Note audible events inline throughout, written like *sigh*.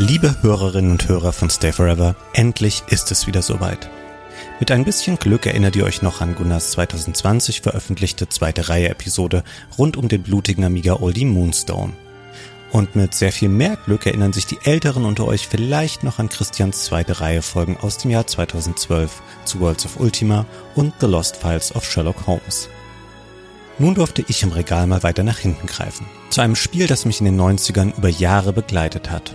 Liebe Hörerinnen und Hörer von Stay Forever, endlich ist es wieder soweit. Mit ein bisschen Glück erinnert ihr euch noch an Gunnars 2020 veröffentlichte zweite Reihe Episode rund um den blutigen Amiga Oldie Moonstone. Und mit sehr viel mehr Glück erinnern sich die Älteren unter euch vielleicht noch an Christians zweite Reihe Folgen aus dem Jahr 2012 zu Worlds of Ultima und The Lost Files of Sherlock Holmes. Nun durfte ich im Regal mal weiter nach hinten greifen. Zu einem Spiel, das mich in den 90ern über Jahre begleitet hat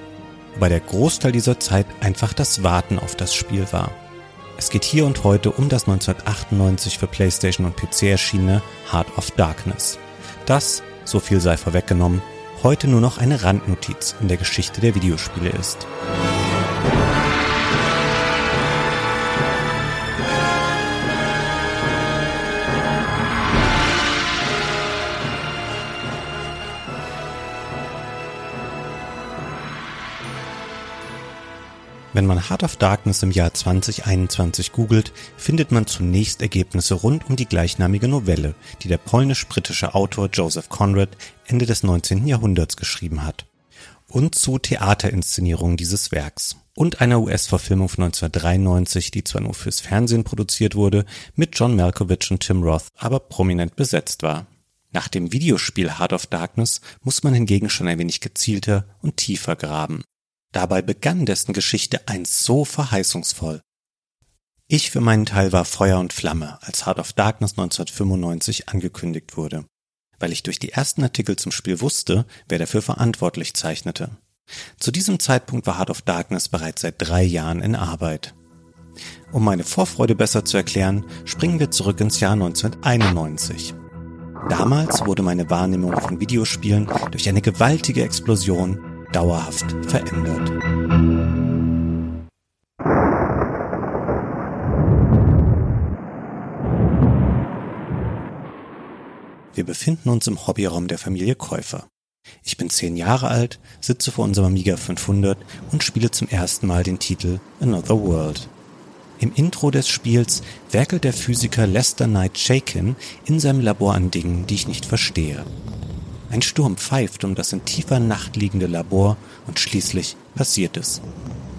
wobei der Großteil dieser Zeit einfach das Warten auf das Spiel war. Es geht hier und heute um das 1998 für PlayStation und PC erschienene Heart of Darkness. Das, so viel sei vorweggenommen, heute nur noch eine Randnotiz in der Geschichte der Videospiele ist. Wenn man Heart of Darkness im Jahr 2021 googelt, findet man zunächst Ergebnisse rund um die gleichnamige Novelle, die der polnisch-britische Autor Joseph Conrad Ende des 19. Jahrhunderts geschrieben hat. Und zu Theaterinszenierungen dieses Werks. Und einer US-Verfilmung von 1993, die zwar nur fürs Fernsehen produziert wurde, mit John Malkovich und Tim Roth aber prominent besetzt war. Nach dem Videospiel Heart of Darkness muss man hingegen schon ein wenig gezielter und tiefer graben. Dabei begann dessen Geschichte einst so verheißungsvoll. Ich für meinen Teil war Feuer und Flamme, als Heart of Darkness 1995 angekündigt wurde, weil ich durch die ersten Artikel zum Spiel wusste, wer dafür verantwortlich zeichnete. Zu diesem Zeitpunkt war Heart of Darkness bereits seit drei Jahren in Arbeit. Um meine Vorfreude besser zu erklären, springen wir zurück ins Jahr 1991. Damals wurde meine Wahrnehmung von Videospielen durch eine gewaltige Explosion dauerhaft verändert. Wir befinden uns im Hobbyraum der Familie Käufer. Ich bin zehn Jahre alt, sitze vor unserem Amiga 500 und spiele zum ersten Mal den Titel Another World. Im Intro des Spiels werkelt der Physiker Lester Knight Shakin in seinem Labor an Dingen, die ich nicht verstehe. Ein Sturm pfeift um das in tiefer Nacht liegende Labor und schließlich passiert es.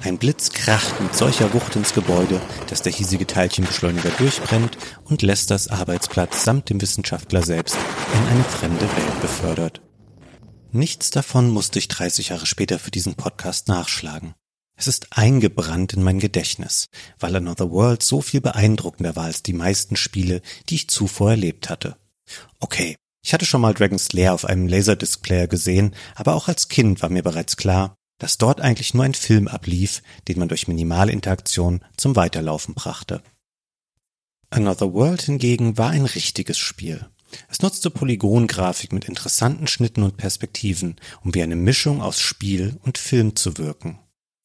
Ein Blitz kracht mit solcher Wucht ins Gebäude, dass der hiesige Teilchenbeschleuniger durchbrennt und Lesters Arbeitsplatz samt dem Wissenschaftler selbst in eine fremde Welt befördert. Nichts davon musste ich 30 Jahre später für diesen Podcast nachschlagen. Es ist eingebrannt in mein Gedächtnis, weil Another World so viel beeindruckender war als die meisten Spiele, die ich zuvor erlebt hatte. Okay, ich hatte schon mal Dragon's Lair auf einem Laserdisc-Player gesehen, aber auch als Kind war mir bereits klar, dass dort eigentlich nur ein Film ablief, den man durch minimale Interaktion zum Weiterlaufen brachte. Another World hingegen war ein richtiges Spiel. Es nutzte Polygongrafik mit interessanten Schnitten und Perspektiven, um wie eine Mischung aus Spiel und Film zu wirken.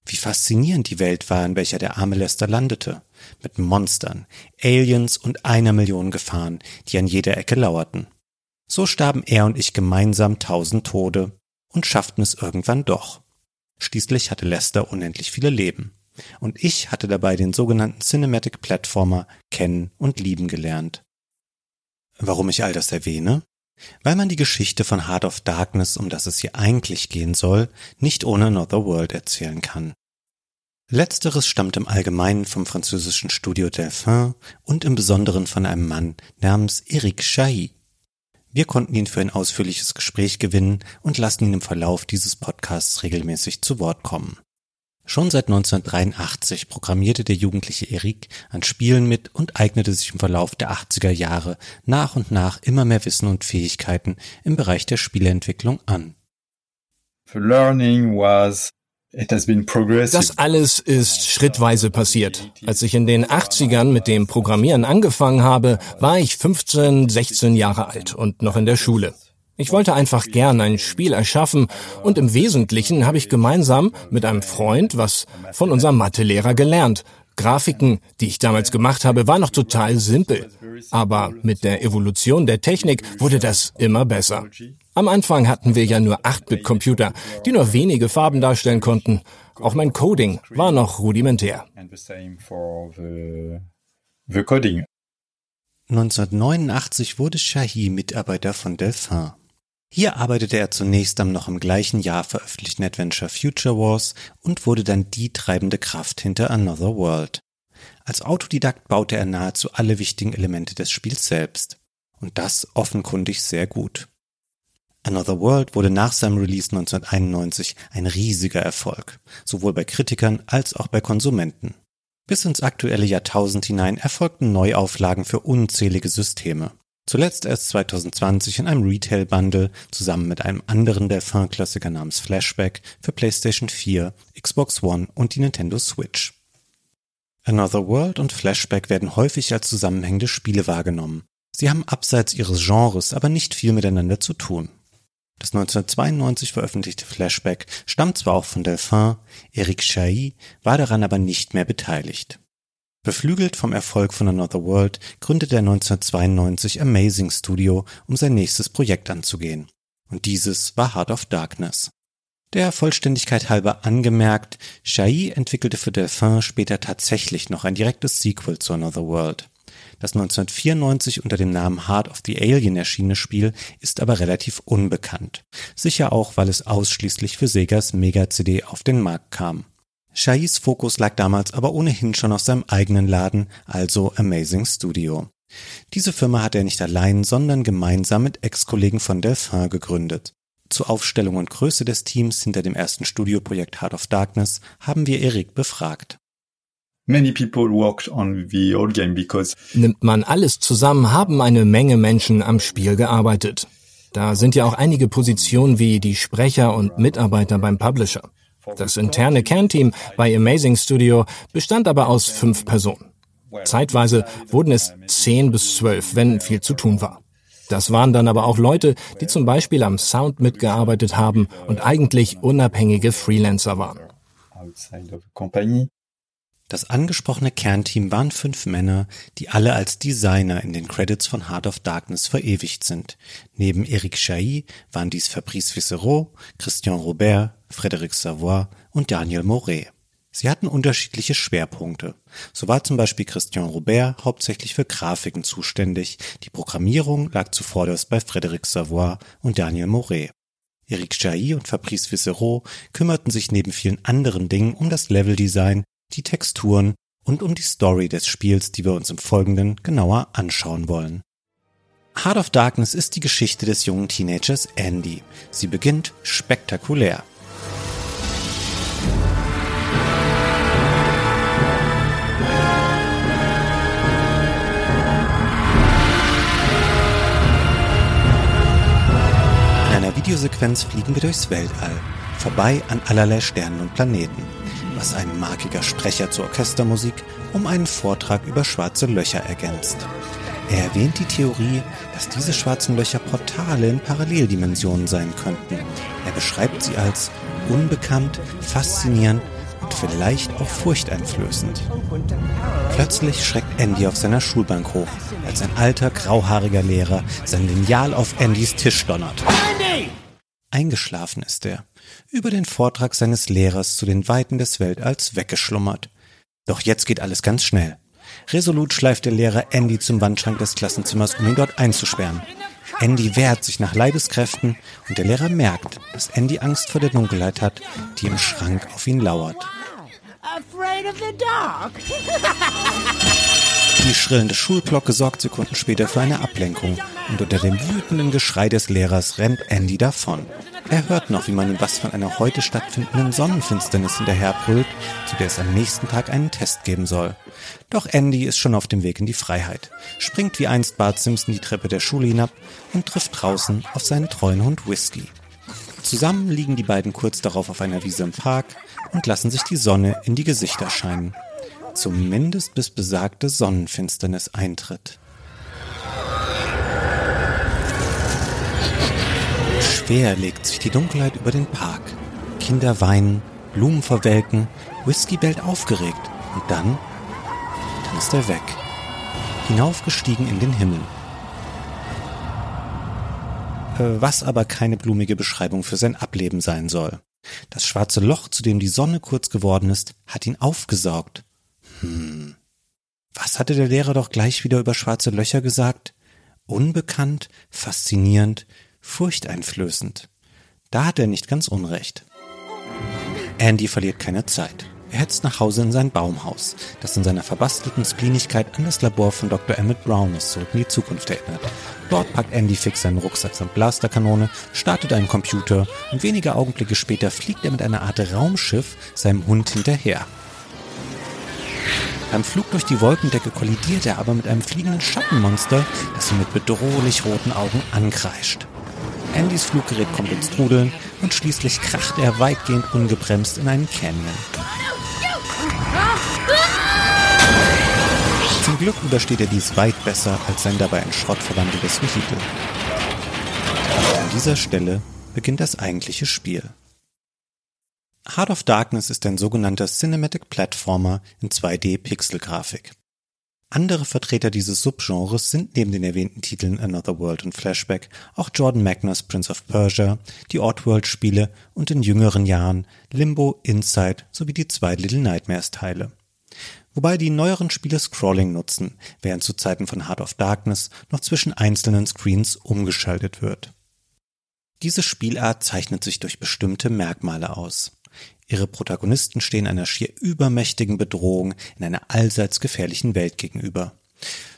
Wie faszinierend die Welt war, in welcher der arme Lester landete. Mit Monstern, Aliens und einer Million Gefahren, die an jeder Ecke lauerten. So starben er und ich gemeinsam tausend Tode und schafften es irgendwann doch. Schließlich hatte Lester unendlich viele Leben. Und ich hatte dabei den sogenannten Cinematic Platformer kennen und lieben gelernt. Warum ich all das erwähne? Weil man die Geschichte von Heart of Darkness, um das es hier eigentlich gehen soll, nicht ohne Another World erzählen kann. Letzteres stammt im Allgemeinen vom französischen Studio Delphin und im Besonderen von einem Mann namens Eric Chahi. Wir konnten ihn für ein ausführliches Gespräch gewinnen und lassen ihn im Verlauf dieses Podcasts regelmäßig zu Wort kommen. Schon seit 1983 programmierte der jugendliche Erik an Spielen mit und eignete sich im Verlauf der 80er Jahre nach und nach immer mehr Wissen und Fähigkeiten im Bereich der Spieleentwicklung an. Learning was das alles ist schrittweise passiert. Als ich in den 80ern mit dem Programmieren angefangen habe, war ich 15, 16 Jahre alt und noch in der Schule. Ich wollte einfach gern ein Spiel erschaffen und im Wesentlichen habe ich gemeinsam mit einem Freund was von unserem Mathelehrer gelernt. Grafiken, die ich damals gemacht habe, waren noch total simpel. Aber mit der Evolution der Technik wurde das immer besser. Am Anfang hatten wir ja nur 8-Bit-Computer, die nur wenige Farben darstellen konnten. Auch mein Coding war noch rudimentär. 1989 wurde Shahi Mitarbeiter von Delphin. Hier arbeitete er zunächst am noch im gleichen Jahr veröffentlichten Adventure Future Wars und wurde dann die treibende Kraft hinter Another World. Als Autodidakt baute er nahezu alle wichtigen Elemente des Spiels selbst. Und das offenkundig sehr gut. Another World wurde nach seinem Release 1991 ein riesiger Erfolg, sowohl bei Kritikern als auch bei Konsumenten. Bis ins aktuelle Jahrtausend hinein erfolgten Neuauflagen für unzählige Systeme. Zuletzt erst 2020 in einem Retail-Bundle zusammen mit einem anderen Delphin-Klassiker namens Flashback für PlayStation 4, Xbox One und die Nintendo Switch. Another World und Flashback werden häufig als zusammenhängende Spiele wahrgenommen. Sie haben abseits ihres Genres aber nicht viel miteinander zu tun. Das 1992 veröffentlichte Flashback stammt zwar auch von Delphin, Eric Chahi war daran aber nicht mehr beteiligt. Beflügelt vom Erfolg von Another World gründete er 1992 Amazing Studio, um sein nächstes Projekt anzugehen. Und dieses war Heart of Darkness. Der Vollständigkeit halber angemerkt, Chahi entwickelte für Delphin später tatsächlich noch ein direktes Sequel zu Another World. Das 1994 unter dem Namen Heart of the Alien erschienene Spiel ist aber relativ unbekannt. Sicher auch, weil es ausschließlich für Segas Mega-CD auf den Markt kam. Shahis Fokus lag damals aber ohnehin schon auf seinem eigenen Laden, also Amazing Studio. Diese Firma hat er nicht allein, sondern gemeinsam mit Ex-Kollegen von Delphin gegründet. Zur Aufstellung und Größe des Teams hinter dem ersten Studioprojekt Heart of Darkness haben wir Erik befragt. Nimmt man alles zusammen, haben eine Menge Menschen am Spiel gearbeitet. Da sind ja auch einige Positionen wie die Sprecher und Mitarbeiter beim Publisher. Das interne Kernteam bei Amazing Studio bestand aber aus fünf Personen. Zeitweise wurden es zehn bis zwölf, wenn viel zu tun war. Das waren dann aber auch Leute, die zum Beispiel am Sound mitgearbeitet haben und eigentlich unabhängige Freelancer waren. Das angesprochene Kernteam waren fünf Männer, die alle als Designer in den Credits von Heart of Darkness verewigt sind. Neben Eric Chailly waren dies Fabrice Vissereau, Christian Robert, Frédéric Savoy und Daniel Moret. Sie hatten unterschiedliche Schwerpunkte. So war zum Beispiel Christian Robert hauptsächlich für Grafiken zuständig, die Programmierung lag zuvorderst bei Frédéric Savoy und Daniel Moret. Eric Chailly und Fabrice Vissereau kümmerten sich neben vielen anderen Dingen um das Leveldesign, die Texturen und um die Story des Spiels, die wir uns im Folgenden genauer anschauen wollen. Heart of Darkness ist die Geschichte des jungen Teenagers Andy. Sie beginnt spektakulär. Einer Videosequenz fliegen wir durchs Weltall, vorbei an allerlei Sternen und Planeten was ein markiger Sprecher zur Orchestermusik um einen Vortrag über schwarze Löcher ergänzt. Er erwähnt die Theorie, dass diese schwarzen Löcher Portale in Paralleldimensionen sein könnten. Er beschreibt sie als unbekannt, faszinierend und vielleicht auch furchteinflößend. Plötzlich schreckt Andy auf seiner Schulbank hoch, als ein alter, grauhaariger Lehrer sein Lineal auf Andys Tisch donnert. Andy! Eingeschlafen ist er, über den Vortrag seines Lehrers zu den Weiten des Weltalls weggeschlummert. Doch jetzt geht alles ganz schnell. Resolut schleift der Lehrer Andy zum Wandschrank des Klassenzimmers, um ihn dort einzusperren. Andy wehrt sich nach Leibeskräften und der Lehrer merkt, dass Andy Angst vor der Dunkelheit hat, die im Schrank auf ihn lauert. Die schrillende Schulglocke sorgt Sekunden später für eine Ablenkung und unter dem wütenden Geschrei des Lehrers rennt Andy davon. Er hört noch, wie man ihm was von einer heute stattfindenden Sonnenfinsternis hinterherbrüllt, zu der es am nächsten Tag einen Test geben soll. Doch Andy ist schon auf dem Weg in die Freiheit, springt wie einst Bart Simpson die Treppe der Schule hinab und trifft draußen auf seinen treuen Hund Whisky. Zusammen liegen die beiden kurz darauf auf einer Wiese im Park und lassen sich die Sonne in die Gesichter scheinen. Zumindest bis besagte Sonnenfinsternis eintritt. Schwer legt sich die Dunkelheit über den Park. Kinder weinen, Blumen verwelken, Whisky bellt aufgeregt und dann, dann ist er weg. Hinaufgestiegen in den Himmel. Äh, was aber keine blumige Beschreibung für sein Ableben sein soll. Das schwarze Loch, zu dem die Sonne kurz geworden ist, hat ihn aufgesaugt. Hm. Was hatte der Lehrer doch gleich wieder über schwarze Löcher gesagt? Unbekannt, faszinierend, furchteinflößend. Da hat er nicht ganz unrecht. Andy verliert keine Zeit. Er hetzt nach Hause in sein Baumhaus, das in seiner verbastelten Splinigkeit an das Labor von Dr. Emmett Browners zurück in die Zukunft erinnert. Dort packt Andy fix seinen Rucksack samt Blasterkanone, startet einen Computer und wenige Augenblicke später fliegt er mit einer Art Raumschiff seinem Hund hinterher. Beim Flug durch die Wolkendecke kollidiert er aber mit einem fliegenden Schattenmonster, das ihn mit bedrohlich roten Augen ankreischt. Andys Fluggerät kommt ins Trudeln und schließlich kracht er weitgehend ungebremst in einen Canyon. Zum Glück übersteht er dies weit besser als sein dabei in Schrott verwandeltes Vehikel. An dieser Stelle beginnt das eigentliche Spiel. Heart of Darkness ist ein sogenannter Cinematic Platformer in 2D-Pixelgrafik. Andere Vertreter dieses Subgenres sind neben den erwähnten Titeln Another World und Flashback auch Jordan Magnus Prince of Persia, die Oddworld-Spiele und in jüngeren Jahren Limbo, Inside sowie die zwei Little Nightmares-Teile. Wobei die neueren Spiele Scrolling nutzen, während zu Zeiten von Heart of Darkness noch zwischen einzelnen Screens umgeschaltet wird. Diese Spielart zeichnet sich durch bestimmte Merkmale aus. Ihre Protagonisten stehen einer schier übermächtigen Bedrohung in einer allseits gefährlichen Welt gegenüber.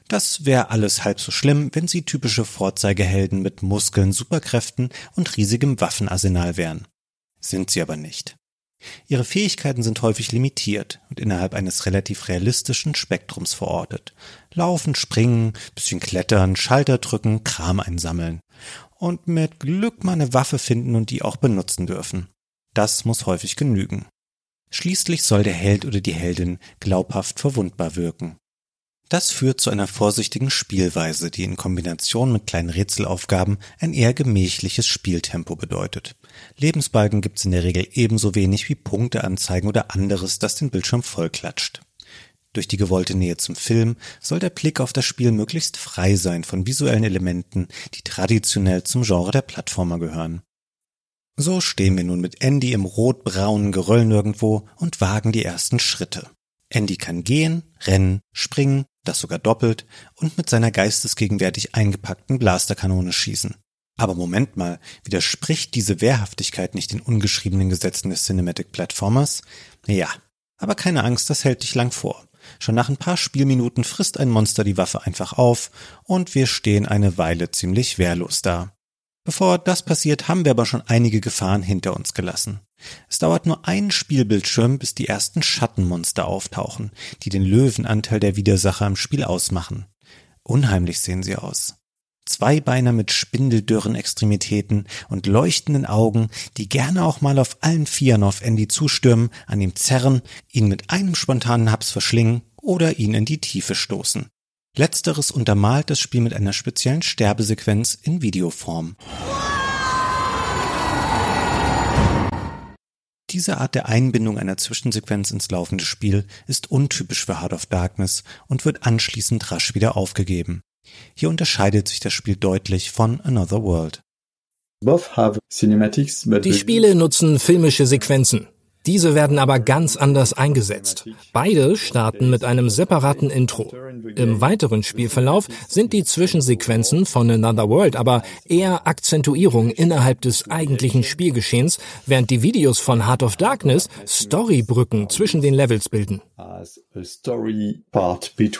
Das wäre alles halb so schlimm, wenn sie typische Vorzeigehelden mit Muskeln, Superkräften und riesigem Waffenarsenal wären. Sind sie aber nicht. Ihre Fähigkeiten sind häufig limitiert und innerhalb eines relativ realistischen Spektrums verortet. Laufen, springen, bisschen klettern, Schalter drücken, Kram einsammeln. Und mit Glück mal eine Waffe finden und die auch benutzen dürfen. Das muss häufig genügen. Schließlich soll der Held oder die Heldin glaubhaft verwundbar wirken. Das führt zu einer vorsichtigen Spielweise, die in Kombination mit kleinen Rätselaufgaben ein eher gemächliches Spieltempo bedeutet. Lebensbalken gibt's in der Regel ebenso wenig wie Punkteanzeigen oder anderes, das den Bildschirm vollklatscht. Durch die gewollte Nähe zum Film soll der Blick auf das Spiel möglichst frei sein von visuellen Elementen, die traditionell zum Genre der Plattformer gehören. So stehen wir nun mit Andy im rot-braunen Geröll nirgendwo und wagen die ersten Schritte. Andy kann gehen, rennen, springen, das sogar doppelt und mit seiner geistesgegenwärtig eingepackten Blasterkanone schießen. Aber Moment mal, widerspricht diese Wehrhaftigkeit nicht den ungeschriebenen Gesetzen des Cinematic Platformers? Ja, aber keine Angst, das hält dich lang vor. Schon nach ein paar Spielminuten frisst ein Monster die Waffe einfach auf und wir stehen eine Weile ziemlich wehrlos da. Bevor das passiert, haben wir aber schon einige Gefahren hinter uns gelassen. Es dauert nur einen Spielbildschirm, bis die ersten Schattenmonster auftauchen, die den Löwenanteil der Widersacher im Spiel ausmachen. Unheimlich sehen sie aus. Zweibeiner mit spindeldürren Extremitäten und leuchtenden Augen, die gerne auch mal auf allen Vieren auf Andy zustürmen, an ihm zerren, ihn mit einem spontanen Haps verschlingen oder ihn in die Tiefe stoßen. Letzteres untermalt das Spiel mit einer speziellen Sterbesequenz in Videoform. Diese Art der Einbindung einer Zwischensequenz ins laufende Spiel ist untypisch für Heart of Darkness und wird anschließend rasch wieder aufgegeben. Hier unterscheidet sich das Spiel deutlich von Another World. Die Spiele nutzen filmische Sequenzen. Diese werden aber ganz anders eingesetzt. Beide starten mit einem separaten Intro. Im weiteren Spielverlauf sind die Zwischensequenzen von Another World aber eher Akzentuierung innerhalb des eigentlichen Spielgeschehens, während die Videos von Heart of Darkness Storybrücken zwischen den Levels bilden.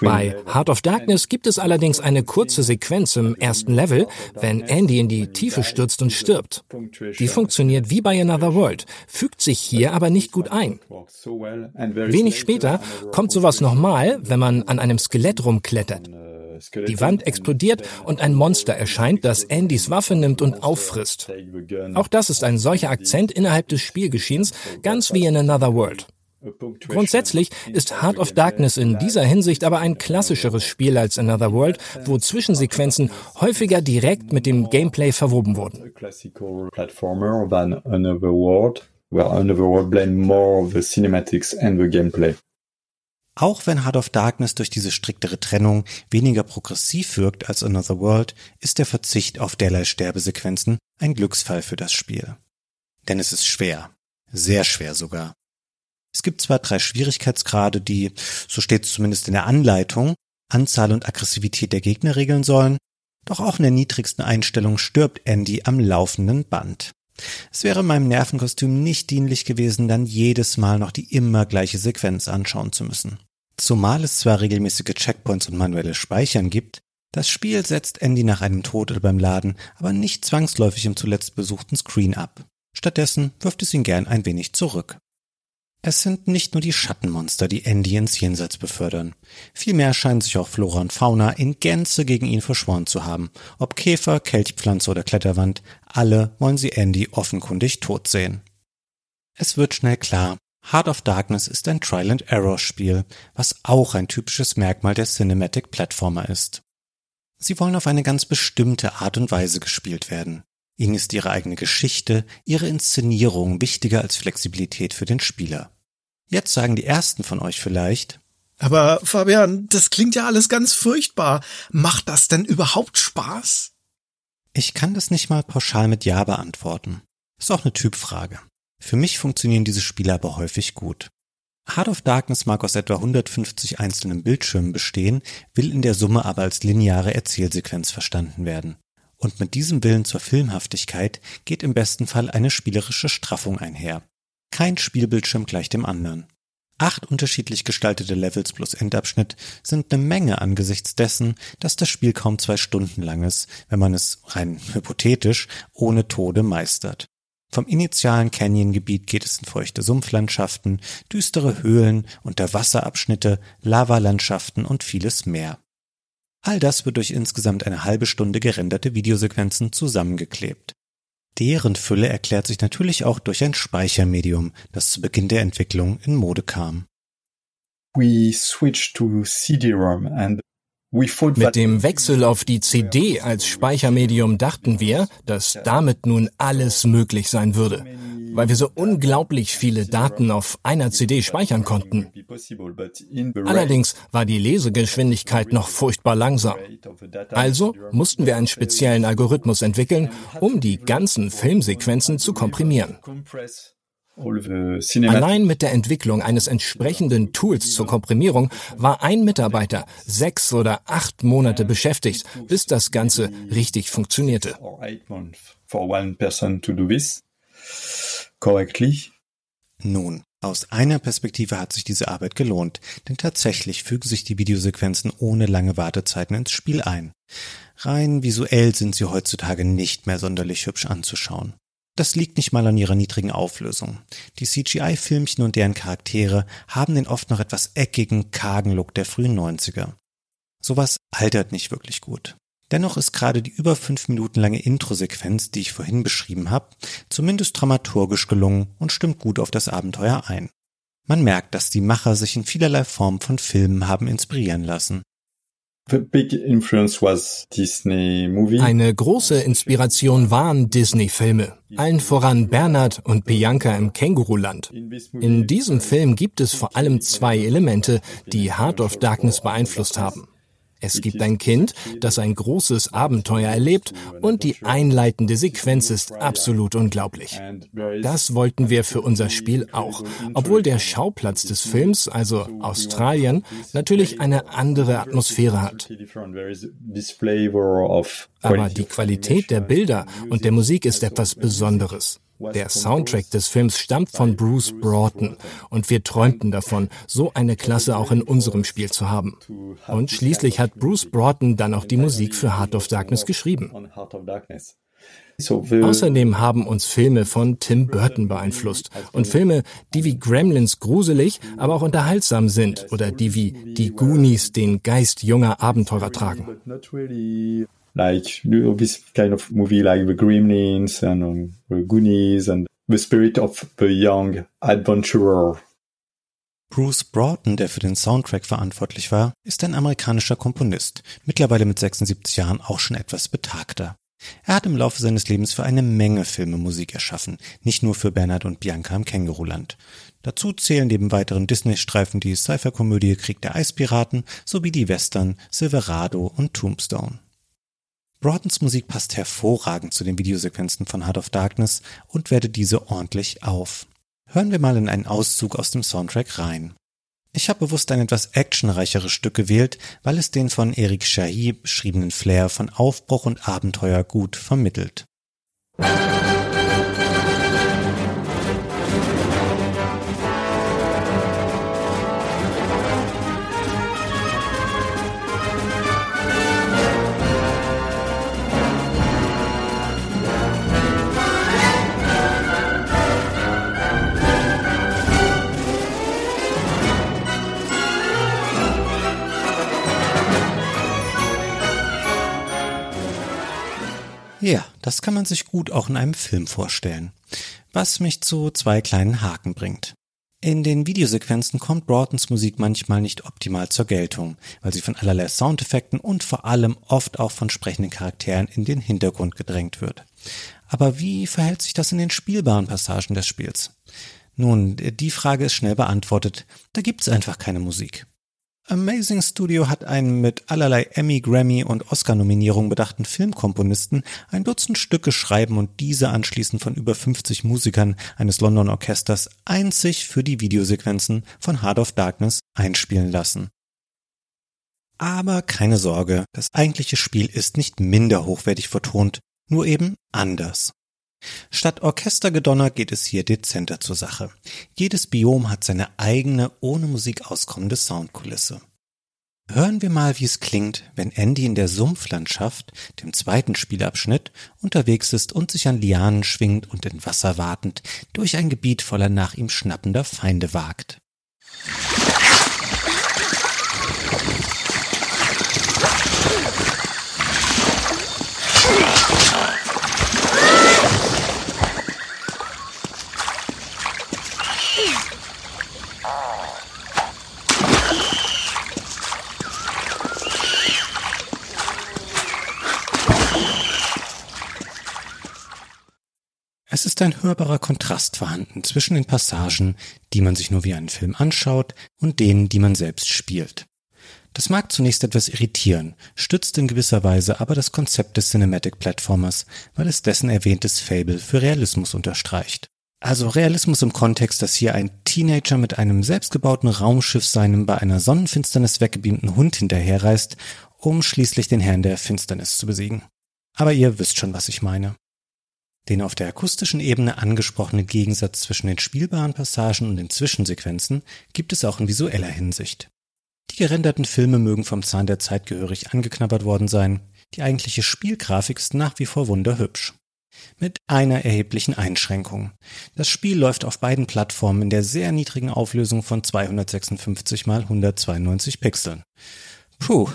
Bei Heart of Darkness gibt es allerdings eine kurze Sequenz im ersten Level, wenn Andy in die Tiefe stürzt und stirbt. Die funktioniert wie bei Another World, fügt sich hier aber nicht gut ein. Wenig später kommt sowas nochmal, wenn man an einem Skelett rumklettert. Die Wand explodiert und ein Monster erscheint, das Andys Waffe nimmt und auffrisst. Auch das ist ein solcher Akzent innerhalb des Spielgeschehens, ganz wie in Another World. Grundsätzlich ist Heart of Darkness in dieser Hinsicht aber ein klassischeres Spiel als Another World, wo Zwischensequenzen häufiger direkt mit dem Gameplay verwoben wurden where Underworld blend more the cinematics and the gameplay. Auch wenn Heart of Darkness durch diese striktere Trennung weniger progressiv wirkt als Another World, ist der Verzicht auf derlei Sterbesequenzen ein Glücksfall für das Spiel. Denn es ist schwer. Sehr schwer sogar. Es gibt zwar drei Schwierigkeitsgrade, die, so steht es zumindest in der Anleitung, Anzahl und Aggressivität der Gegner regeln sollen, Doch auch in der niedrigsten Einstellung stirbt Andy am laufenden Band. Es wäre meinem Nervenkostüm nicht dienlich gewesen, dann jedes Mal noch die immer gleiche Sequenz anschauen zu müssen. Zumal es zwar regelmäßige Checkpoints und manuelles Speichern gibt, das Spiel setzt Andy nach einem Tod oder beim Laden aber nicht zwangsläufig im zuletzt besuchten Screen ab. Stattdessen wirft es ihn gern ein wenig zurück. Es sind nicht nur die Schattenmonster, die Andy ins Jenseits befördern. Vielmehr scheinen sich auch Flora und Fauna in Gänze gegen ihn verschworen zu haben. Ob Käfer, Kelchpflanze oder Kletterwand, alle wollen sie Andy offenkundig tot sehen. Es wird schnell klar, Heart of Darkness ist ein Trial-and-Error-Spiel, was auch ein typisches Merkmal der Cinematic Platformer ist. Sie wollen auf eine ganz bestimmte Art und Weise gespielt werden. Ihnen ist ihre eigene Geschichte, ihre Inszenierung wichtiger als Flexibilität für den Spieler. Jetzt sagen die ersten von euch vielleicht, aber Fabian, das klingt ja alles ganz furchtbar. Macht das denn überhaupt Spaß? Ich kann das nicht mal pauschal mit Ja beantworten. Ist auch eine Typfrage. Für mich funktionieren diese Spiele aber häufig gut. Heart of Darkness mag aus etwa 150 einzelnen Bildschirmen bestehen, will in der Summe aber als lineare Erzählsequenz verstanden werden. Und mit diesem Willen zur Filmhaftigkeit geht im besten Fall eine spielerische Straffung einher. Kein Spielbildschirm gleich dem anderen. Acht unterschiedlich gestaltete Levels plus Endabschnitt sind eine Menge angesichts dessen, dass das Spiel kaum zwei Stunden lang ist, wenn man es rein *laughs* hypothetisch ohne Tode meistert. Vom initialen Canyon-Gebiet geht es in feuchte Sumpflandschaften, düstere Höhlen, Unterwasserabschnitte, Lavalandschaften und vieles mehr. All das wird durch insgesamt eine halbe Stunde gerenderte Videosequenzen zusammengeklebt. Deren Fülle erklärt sich natürlich auch durch ein Speichermedium, das zu Beginn der Entwicklung in Mode kam. We switched to CD-ROM and mit dem Wechsel auf die CD als Speichermedium dachten wir, dass damit nun alles möglich sein würde, weil wir so unglaublich viele Daten auf einer CD speichern konnten. Allerdings war die Lesegeschwindigkeit noch furchtbar langsam. Also mussten wir einen speziellen Algorithmus entwickeln, um die ganzen Filmsequenzen zu komprimieren. Allein mit der Entwicklung eines entsprechenden Tools zur Komprimierung war ein Mitarbeiter sechs oder acht Monate beschäftigt, bis das Ganze richtig funktionierte. Nun, aus einer Perspektive hat sich diese Arbeit gelohnt, denn tatsächlich fügen sich die Videosequenzen ohne lange Wartezeiten ins Spiel ein. Rein visuell sind sie heutzutage nicht mehr sonderlich hübsch anzuschauen. Das liegt nicht mal an ihrer niedrigen Auflösung. Die CGI-Filmchen und deren Charaktere haben den oft noch etwas eckigen, kargen Look der frühen 90er. Sowas altert nicht wirklich gut. Dennoch ist gerade die über fünf Minuten lange Intro-Sequenz, die ich vorhin beschrieben habe, zumindest dramaturgisch gelungen und stimmt gut auf das Abenteuer ein. Man merkt, dass die Macher sich in vielerlei Form von Filmen haben inspirieren lassen. Eine große Inspiration waren Disney-Filme, allen voran Bernhard und Bianca im Känguruland. In diesem Film gibt es vor allem zwei Elemente, die Heart of Darkness beeinflusst haben. Es gibt ein Kind, das ein großes Abenteuer erlebt und die einleitende Sequenz ist absolut unglaublich. Das wollten wir für unser Spiel auch, obwohl der Schauplatz des Films, also Australien, natürlich eine andere Atmosphäre hat. Aber die Qualität der Bilder und der Musik ist etwas Besonderes. Der Soundtrack des Films stammt von Bruce Broughton und wir träumten davon, so eine Klasse auch in unserem Spiel zu haben. Und schließlich hat Bruce Broughton dann auch die Musik für Heart of Darkness geschrieben. Außerdem haben uns Filme von Tim Burton beeinflusst und Filme, die wie Gremlins gruselig, aber auch unterhaltsam sind oder die wie Die Goonies den Geist junger Abenteurer tragen like this kind of movie like The Gremlins and um, The Goonies and The Spirit of the Young Adventurer. Bruce Broughton, der für den Soundtrack verantwortlich war, ist ein amerikanischer Komponist, mittlerweile mit 76 Jahren auch schon etwas betagter. Er hat im Laufe seines Lebens für eine Menge Filme Musik erschaffen, nicht nur für Bernhard und Bianca im Känguruland. Dazu zählen neben weiteren Disney-Streifen die Sci-Fi-Komödie Krieg der Eispiraten sowie die Western Silverado und Tombstone. Broughtons Musik passt hervorragend zu den Videosequenzen von Heart of Darkness und wertet diese ordentlich auf. Hören wir mal in einen Auszug aus dem Soundtrack rein. Ich habe bewusst ein etwas actionreicheres Stück gewählt, weil es den von Eric Chahi beschriebenen Flair von Aufbruch und Abenteuer gut vermittelt. Ja, das kann man sich gut auch in einem Film vorstellen. Was mich zu zwei kleinen Haken bringt. In den Videosequenzen kommt Broughtons Musik manchmal nicht optimal zur Geltung, weil sie von allerlei Soundeffekten und vor allem oft auch von sprechenden Charakteren in den Hintergrund gedrängt wird. Aber wie verhält sich das in den spielbaren Passagen des Spiels? Nun, die Frage ist schnell beantwortet. Da gibt's einfach keine Musik. Amazing Studio hat einen mit allerlei Emmy, Grammy und Oscar-Nominierungen bedachten Filmkomponisten ein Dutzend Stücke schreiben und diese anschließend von über 50 Musikern eines London Orchesters einzig für die Videosequenzen von Heart of Darkness einspielen lassen. Aber keine Sorge, das eigentliche Spiel ist nicht minder hochwertig vertont, nur eben anders. Statt Orchestergedonner geht es hier dezenter zur Sache. Jedes Biom hat seine eigene, ohne Musik auskommende Soundkulisse. Hören wir mal, wie es klingt, wenn Andy in der Sumpflandschaft, dem zweiten Spielabschnitt, unterwegs ist und sich an Lianen schwingt und in Wasser wartend durch ein Gebiet voller nach ihm schnappender Feinde wagt. Es ist ein hörbarer Kontrast vorhanden zwischen den Passagen, die man sich nur wie einen Film anschaut, und denen, die man selbst spielt. Das mag zunächst etwas irritieren, stützt in gewisser Weise aber das Konzept des Cinematic Platformers, weil es dessen erwähntes Fable für Realismus unterstreicht. Also Realismus im Kontext, dass hier ein Teenager mit einem selbstgebauten Raumschiff seinem bei einer Sonnenfinsternis weggebeamten Hund hinterherreist, um schließlich den Herrn der Finsternis zu besiegen. Aber ihr wisst schon, was ich meine. Den auf der akustischen Ebene angesprochenen Gegensatz zwischen den spielbaren Passagen und den Zwischensequenzen gibt es auch in visueller Hinsicht. Die gerenderten Filme mögen vom Zahn der Zeit gehörig angeknabbert worden sein, die eigentliche Spielgrafik ist nach wie vor wunderhübsch. Mit einer erheblichen Einschränkung. Das Spiel läuft auf beiden Plattformen in der sehr niedrigen Auflösung von 256 x 192 Pixeln. Puh,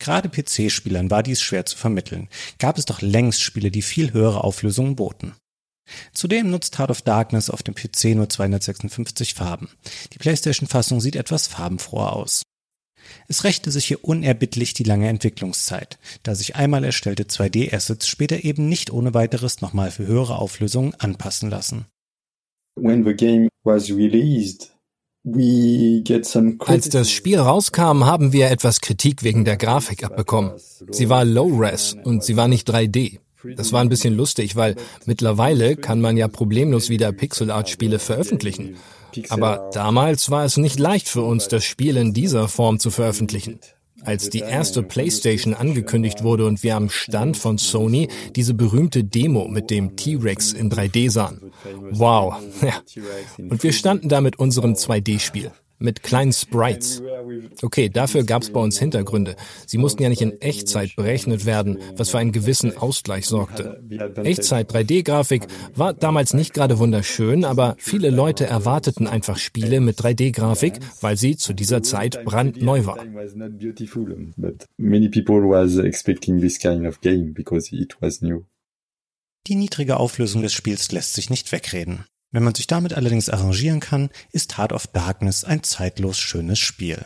Gerade PC-Spielern war dies schwer zu vermitteln, gab es doch längst Spiele, die viel höhere Auflösungen boten. Zudem nutzt Heart of Darkness auf dem PC nur 256 Farben. Die PlayStation-Fassung sieht etwas farbenfroher aus. Es rächte sich hier unerbittlich die lange Entwicklungszeit, da sich einmal erstellte 2D-Assets später eben nicht ohne weiteres nochmal für höhere Auflösungen anpassen lassen. When the game was released, als das Spiel rauskam, haben wir etwas Kritik wegen der Grafik abbekommen. Sie war Low-Res und sie war nicht 3D. Das war ein bisschen lustig, weil mittlerweile kann man ja problemlos wieder Pixel-Art-Spiele veröffentlichen. Aber damals war es nicht leicht für uns, das Spiel in dieser Form zu veröffentlichen als die erste PlayStation angekündigt wurde und wir am Stand von Sony diese berühmte Demo mit dem T-Rex in 3D sahen. Wow. *laughs* Ja. Und wir standen da mit unserem 2D-Spiel mit kleinen Sprites. Okay, dafür gab es bei uns Hintergründe. Sie mussten ja nicht in Echtzeit berechnet werden, was für einen gewissen Ausgleich sorgte. Echtzeit 3D-Grafik war damals nicht gerade wunderschön, aber viele Leute erwarteten einfach Spiele mit 3D-Grafik, weil sie zu dieser Zeit brandneu war. Die niedrige Auflösung des Spiels lässt sich nicht wegreden. Wenn man sich damit allerdings arrangieren kann, ist Heart of Darkness ein zeitlos schönes Spiel.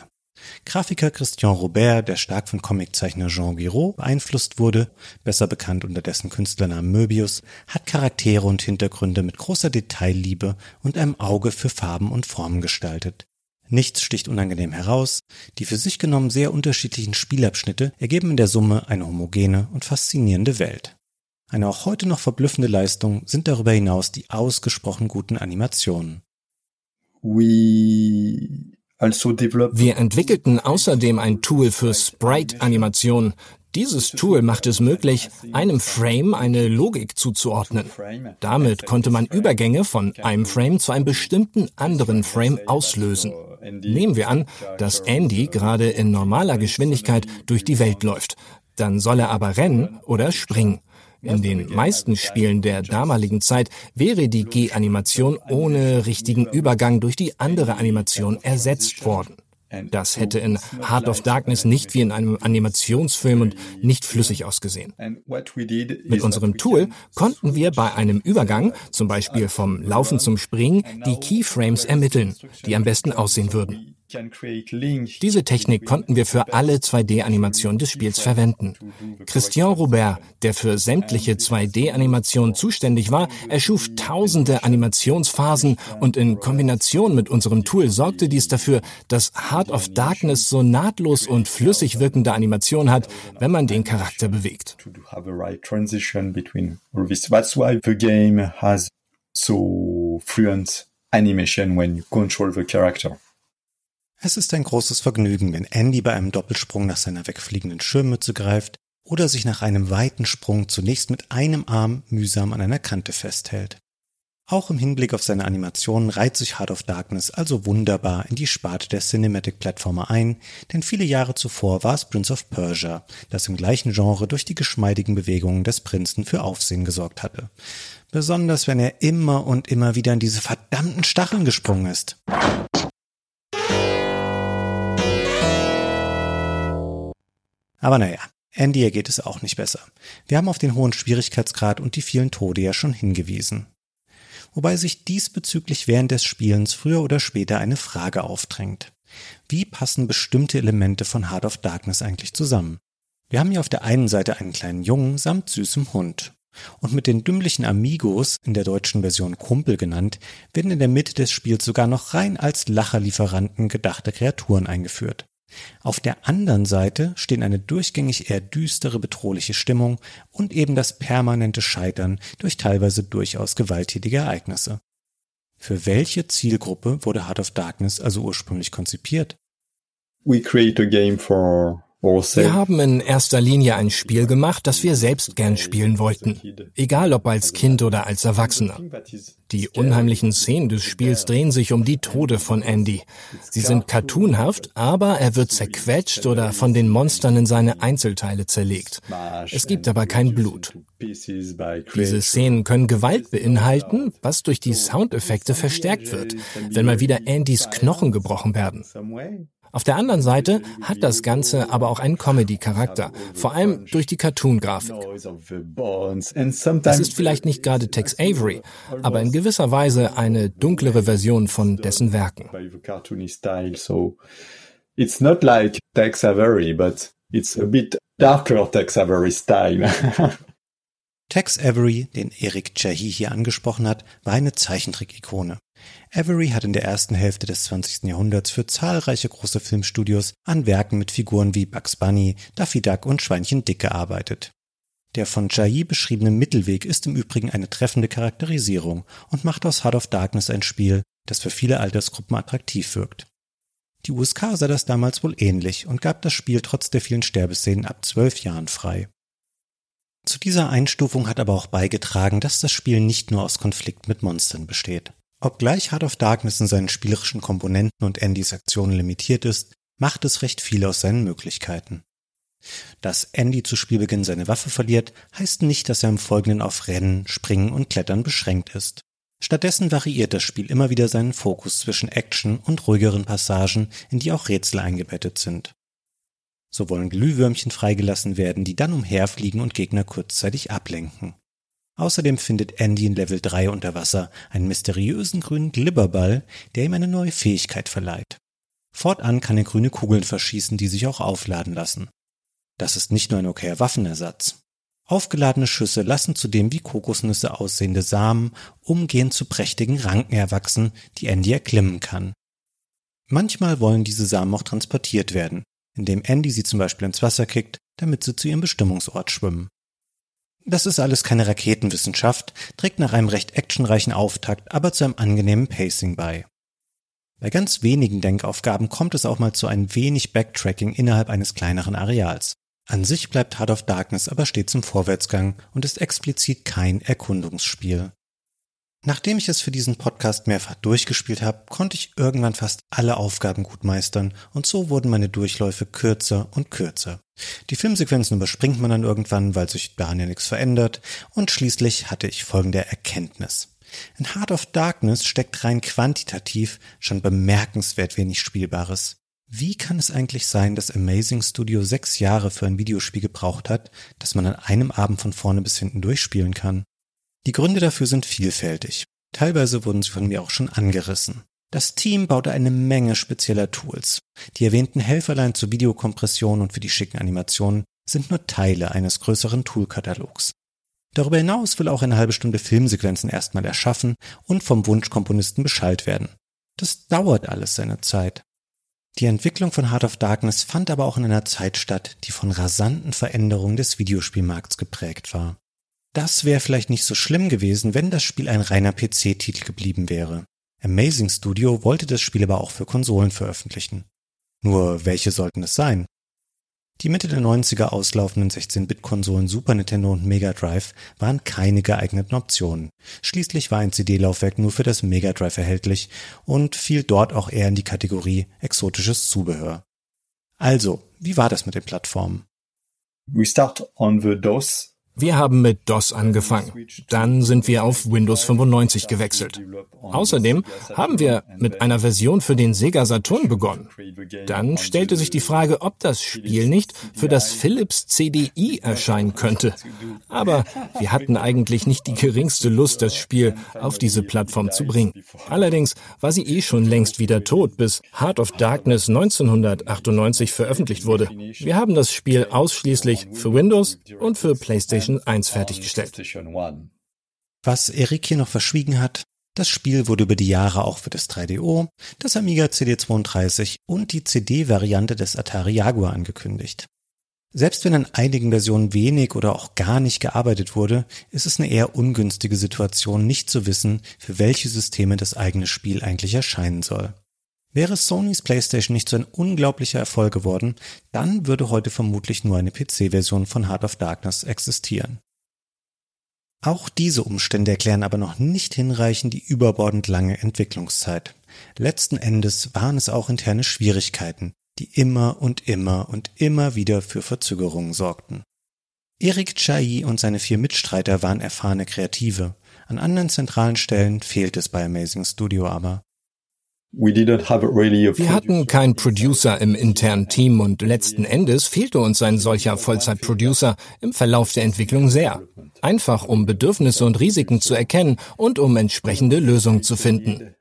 Grafiker Christian Robert, der stark von Comiczeichner Jean Giraud beeinflusst wurde, besser bekannt unter dessen Künstlernamen Möbius, hat Charaktere und Hintergründe mit großer Detailliebe und einem Auge für Farben und Formen gestaltet. Nichts sticht unangenehm heraus, die für sich genommen sehr unterschiedlichen Spielabschnitte ergeben in der Summe eine homogene und faszinierende Welt. Eine auch heute noch verblüffende Leistung sind darüber hinaus die ausgesprochen guten Animationen. We also Wir entwickelten außerdem ein Tool für Sprite-Animation. Dieses Tool macht es möglich, einem Frame eine Logik zuzuordnen. Damit konnte man Übergänge von einem Frame zu einem bestimmten anderen Frame auslösen. Nehmen wir an, dass Andy gerade in normaler Geschwindigkeit durch die Welt läuft. Dann soll er aber rennen oder springen. In den meisten Spielen der damaligen Zeit wäre die G-Animation ohne richtigen Übergang durch die andere Animation ersetzt worden. Das hätte in Heart of Darkness nicht wie in einem Animationsfilm und nicht flüssig ausgesehen. Mit unserem Tool konnten wir bei einem Übergang, zum Beispiel vom Laufen zum Springen, die Keyframes ermitteln, die am besten aussehen würden. Diese Technik konnten wir für alle 2D-Animationen des Spiels verwenden. Christian Robert, der für sämtliche 2D-Animationen zuständig war, erschuf tausende Animationsphasen und in Kombination mit unserem Tool sorgte dies dafür, dass Heart of Darkness so nahtlos und flüssig wirkende Animationen hat, wenn man den Charakter bewegt. so fluent animation when you control the character. Es ist ein großes Vergnügen, wenn Andy bei einem Doppelsprung nach seiner wegfliegenden Schirmmütze greift oder sich nach einem weiten Sprung zunächst mit einem Arm mühsam an einer Kante festhält. Auch im Hinblick auf seine Animationen reiht sich Heart of Darkness also wunderbar in die Sparte der Cinematic Platformer ein, denn viele Jahre zuvor war es Prince of Persia, das im gleichen Genre durch die geschmeidigen Bewegungen des Prinzen für Aufsehen gesorgt hatte. Besonders wenn er immer und immer wieder in diese verdammten Stacheln gesprungen ist. Aber naja, Andy geht es auch nicht besser. Wir haben auf den hohen Schwierigkeitsgrad und die vielen Tode ja schon hingewiesen. Wobei sich diesbezüglich während des Spielens früher oder später eine Frage aufdrängt. Wie passen bestimmte Elemente von Heart of Darkness eigentlich zusammen? Wir haben hier auf der einen Seite einen kleinen Jungen samt süßem Hund. Und mit den dümmlichen Amigos, in der deutschen Version Kumpel genannt, werden in der Mitte des Spiels sogar noch rein als Lacherlieferanten gedachte Kreaturen eingeführt. Auf der anderen Seite stehen eine durchgängig eher düstere, bedrohliche Stimmung und eben das permanente Scheitern durch teilweise durchaus gewalttätige Ereignisse. Für welche Zielgruppe wurde Heart of Darkness also ursprünglich konzipiert? We create a game for wir haben in erster Linie ein Spiel gemacht, das wir selbst gern spielen wollten. Egal ob als Kind oder als Erwachsener. Die unheimlichen Szenen des Spiels drehen sich um die Tode von Andy. Sie sind cartoonhaft, aber er wird zerquetscht oder von den Monstern in seine Einzelteile zerlegt. Es gibt aber kein Blut. Diese Szenen können Gewalt beinhalten, was durch die Soundeffekte verstärkt wird, wenn mal wieder Andys Knochen gebrochen werden. Auf der anderen Seite hat das Ganze aber auch einen Comedy-Charakter, vor allem durch die Cartoon-Grafik. Das ist vielleicht nicht gerade Tex Avery, aber in gewisser Weise eine dunklere Version von dessen Werken. It's not like Tex Avery, but it's a bit darker Tex Avery style. *laughs* Tex Avery, den Eric Chahi hier angesprochen hat, war eine Zeichentrick-Ikone. Avery hat in der ersten Hälfte des 20. Jahrhunderts für zahlreiche große Filmstudios an Werken mit Figuren wie Bugs Bunny, Daffy Duck und Schweinchen Dick gearbeitet. Der von Jai beschriebene Mittelweg ist im Übrigen eine treffende Charakterisierung und macht aus Heart of Darkness ein Spiel, das für viele Altersgruppen attraktiv wirkt. Die USK sah das damals wohl ähnlich und gab das Spiel trotz der vielen Sterbeszenen ab zwölf Jahren frei. Zu dieser Einstufung hat aber auch beigetragen, dass das Spiel nicht nur aus Konflikt mit Monstern besteht. Obgleich Heart of Darkness in seinen spielerischen Komponenten und Andys Aktionen limitiert ist, macht es recht viel aus seinen Möglichkeiten. Dass Andy zu Spielbeginn seine Waffe verliert, heißt nicht, dass er im Folgenden auf Rennen, Springen und Klettern beschränkt ist. Stattdessen variiert das Spiel immer wieder seinen Fokus zwischen Action und ruhigeren Passagen, in die auch Rätsel eingebettet sind. So wollen Glühwürmchen freigelassen werden, die dann umherfliegen und Gegner kurzzeitig ablenken. Außerdem findet Andy in Level 3 unter Wasser einen mysteriösen grünen Glibberball, der ihm eine neue Fähigkeit verleiht. Fortan kann er grüne Kugeln verschießen, die sich auch aufladen lassen. Das ist nicht nur ein okayer Waffenersatz. Aufgeladene Schüsse lassen zudem wie Kokosnüsse aussehende Samen umgehend zu prächtigen Ranken erwachsen, die Andy erklimmen kann. Manchmal wollen diese Samen auch transportiert werden, indem Andy sie zum Beispiel ins Wasser kickt, damit sie zu ihrem Bestimmungsort schwimmen. Das ist alles keine Raketenwissenschaft, trägt nach einem recht actionreichen Auftakt aber zu einem angenehmen Pacing bei. Bei ganz wenigen Denkaufgaben kommt es auch mal zu ein wenig Backtracking innerhalb eines kleineren Areals. An sich bleibt Heart of Darkness aber stets im Vorwärtsgang und ist explizit kein Erkundungsspiel. Nachdem ich es für diesen Podcast mehrfach durchgespielt habe, konnte ich irgendwann fast alle Aufgaben gut meistern und so wurden meine Durchläufe kürzer und kürzer. Die Filmsequenzen überspringt man dann irgendwann, weil sich daran ja nichts verändert und schließlich hatte ich folgende Erkenntnis. In Heart of Darkness steckt rein quantitativ schon bemerkenswert wenig Spielbares. Wie kann es eigentlich sein, dass Amazing Studio sechs Jahre für ein Videospiel gebraucht hat, das man an einem Abend von vorne bis hinten durchspielen kann? Die Gründe dafür sind vielfältig. Teilweise wurden sie von mir auch schon angerissen. Das Team baute eine Menge spezieller Tools. Die erwähnten Helferlein zur Videokompression und für die schicken Animationen sind nur Teile eines größeren Toolkatalogs. Darüber hinaus will auch eine halbe Stunde Filmsequenzen erstmal erschaffen und vom Wunschkomponisten Bescheid werden. Das dauert alles seine Zeit. Die Entwicklung von Heart of Darkness fand aber auch in einer Zeit statt, die von rasanten Veränderungen des Videospielmarkts geprägt war. Das wäre vielleicht nicht so schlimm gewesen, wenn das Spiel ein reiner PC-Titel geblieben wäre. Amazing Studio wollte das Spiel aber auch für Konsolen veröffentlichen. Nur welche sollten es sein? Die Mitte der 90er auslaufenden 16-Bit-Konsolen Super Nintendo und Mega Drive waren keine geeigneten Optionen. Schließlich war ein CD-Laufwerk nur für das Mega Drive erhältlich und fiel dort auch eher in die Kategorie exotisches Zubehör. Also, wie war das mit den Plattformen? We start on the DOS wir haben mit DOS angefangen. Dann sind wir auf Windows 95 gewechselt. Außerdem haben wir mit einer Version für den Sega Saturn begonnen. Dann stellte sich die Frage, ob das Spiel nicht für das Philips CDI erscheinen könnte. Aber wir hatten eigentlich nicht die geringste Lust, das Spiel auf diese Plattform zu bringen. Allerdings war sie eh schon längst wieder tot, bis Heart of Darkness 1998 veröffentlicht wurde. Wir haben das Spiel ausschließlich für Windows und für PlayStation PlayStation 1 fertiggestellt. Was Erik hier noch verschwiegen hat, das Spiel wurde über die Jahre auch für das 3DO, das Amiga CD32 und die CD-Variante des Atari Jaguar angekündigt. Selbst wenn an einigen Versionen wenig oder auch gar nicht gearbeitet wurde, ist es eine eher ungünstige Situation, nicht zu wissen, für welche Systeme das eigene Spiel eigentlich erscheinen soll. Wäre Sonys PlayStation nicht so ein unglaublicher Erfolg geworden, dann würde heute vermutlich nur eine PC-Version von Heart of Darkness existieren. Auch diese Umstände erklären aber noch nicht hinreichend die überbordend lange Entwicklungszeit. Letzten Endes waren es auch interne Schwierigkeiten, die immer und immer und immer wieder für Verzögerungen sorgten. Erik Chai und seine vier Mitstreiter waren erfahrene Kreative. An anderen zentralen Stellen fehlt es bei Amazing Studio aber. Wir hatten keinen Producer im internen Team und letzten Endes fehlte uns ein solcher Vollzeit-Producer im Verlauf der Entwicklung sehr. Einfach um Bedürfnisse und Risiken zu erkennen und um entsprechende Lösungen zu finden.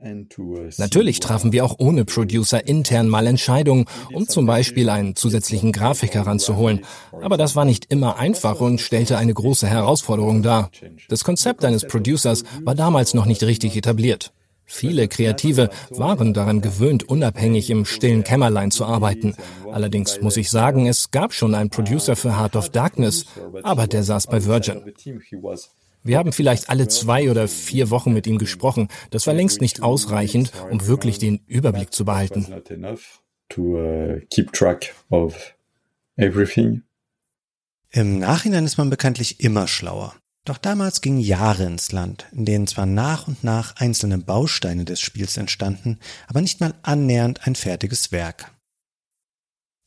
Natürlich trafen wir auch ohne Producer intern mal Entscheidungen, um zum Beispiel einen zusätzlichen Grafiker ranzuholen. Aber das war nicht immer einfach und stellte eine große Herausforderung dar. Das Konzept eines Producers war damals noch nicht richtig etabliert. Viele Kreative waren daran gewöhnt, unabhängig im stillen Kämmerlein zu arbeiten. Allerdings muss ich sagen, es gab schon einen Producer für Heart of Darkness, aber der saß bei Virgin. Wir haben vielleicht alle zwei oder vier Wochen mit ihm gesprochen. Das war längst nicht ausreichend, um wirklich den Überblick zu behalten. Im Nachhinein ist man bekanntlich immer schlauer. Doch damals gingen Jahre ins Land, in denen zwar nach und nach einzelne Bausteine des Spiels entstanden, aber nicht mal annähernd ein fertiges Werk.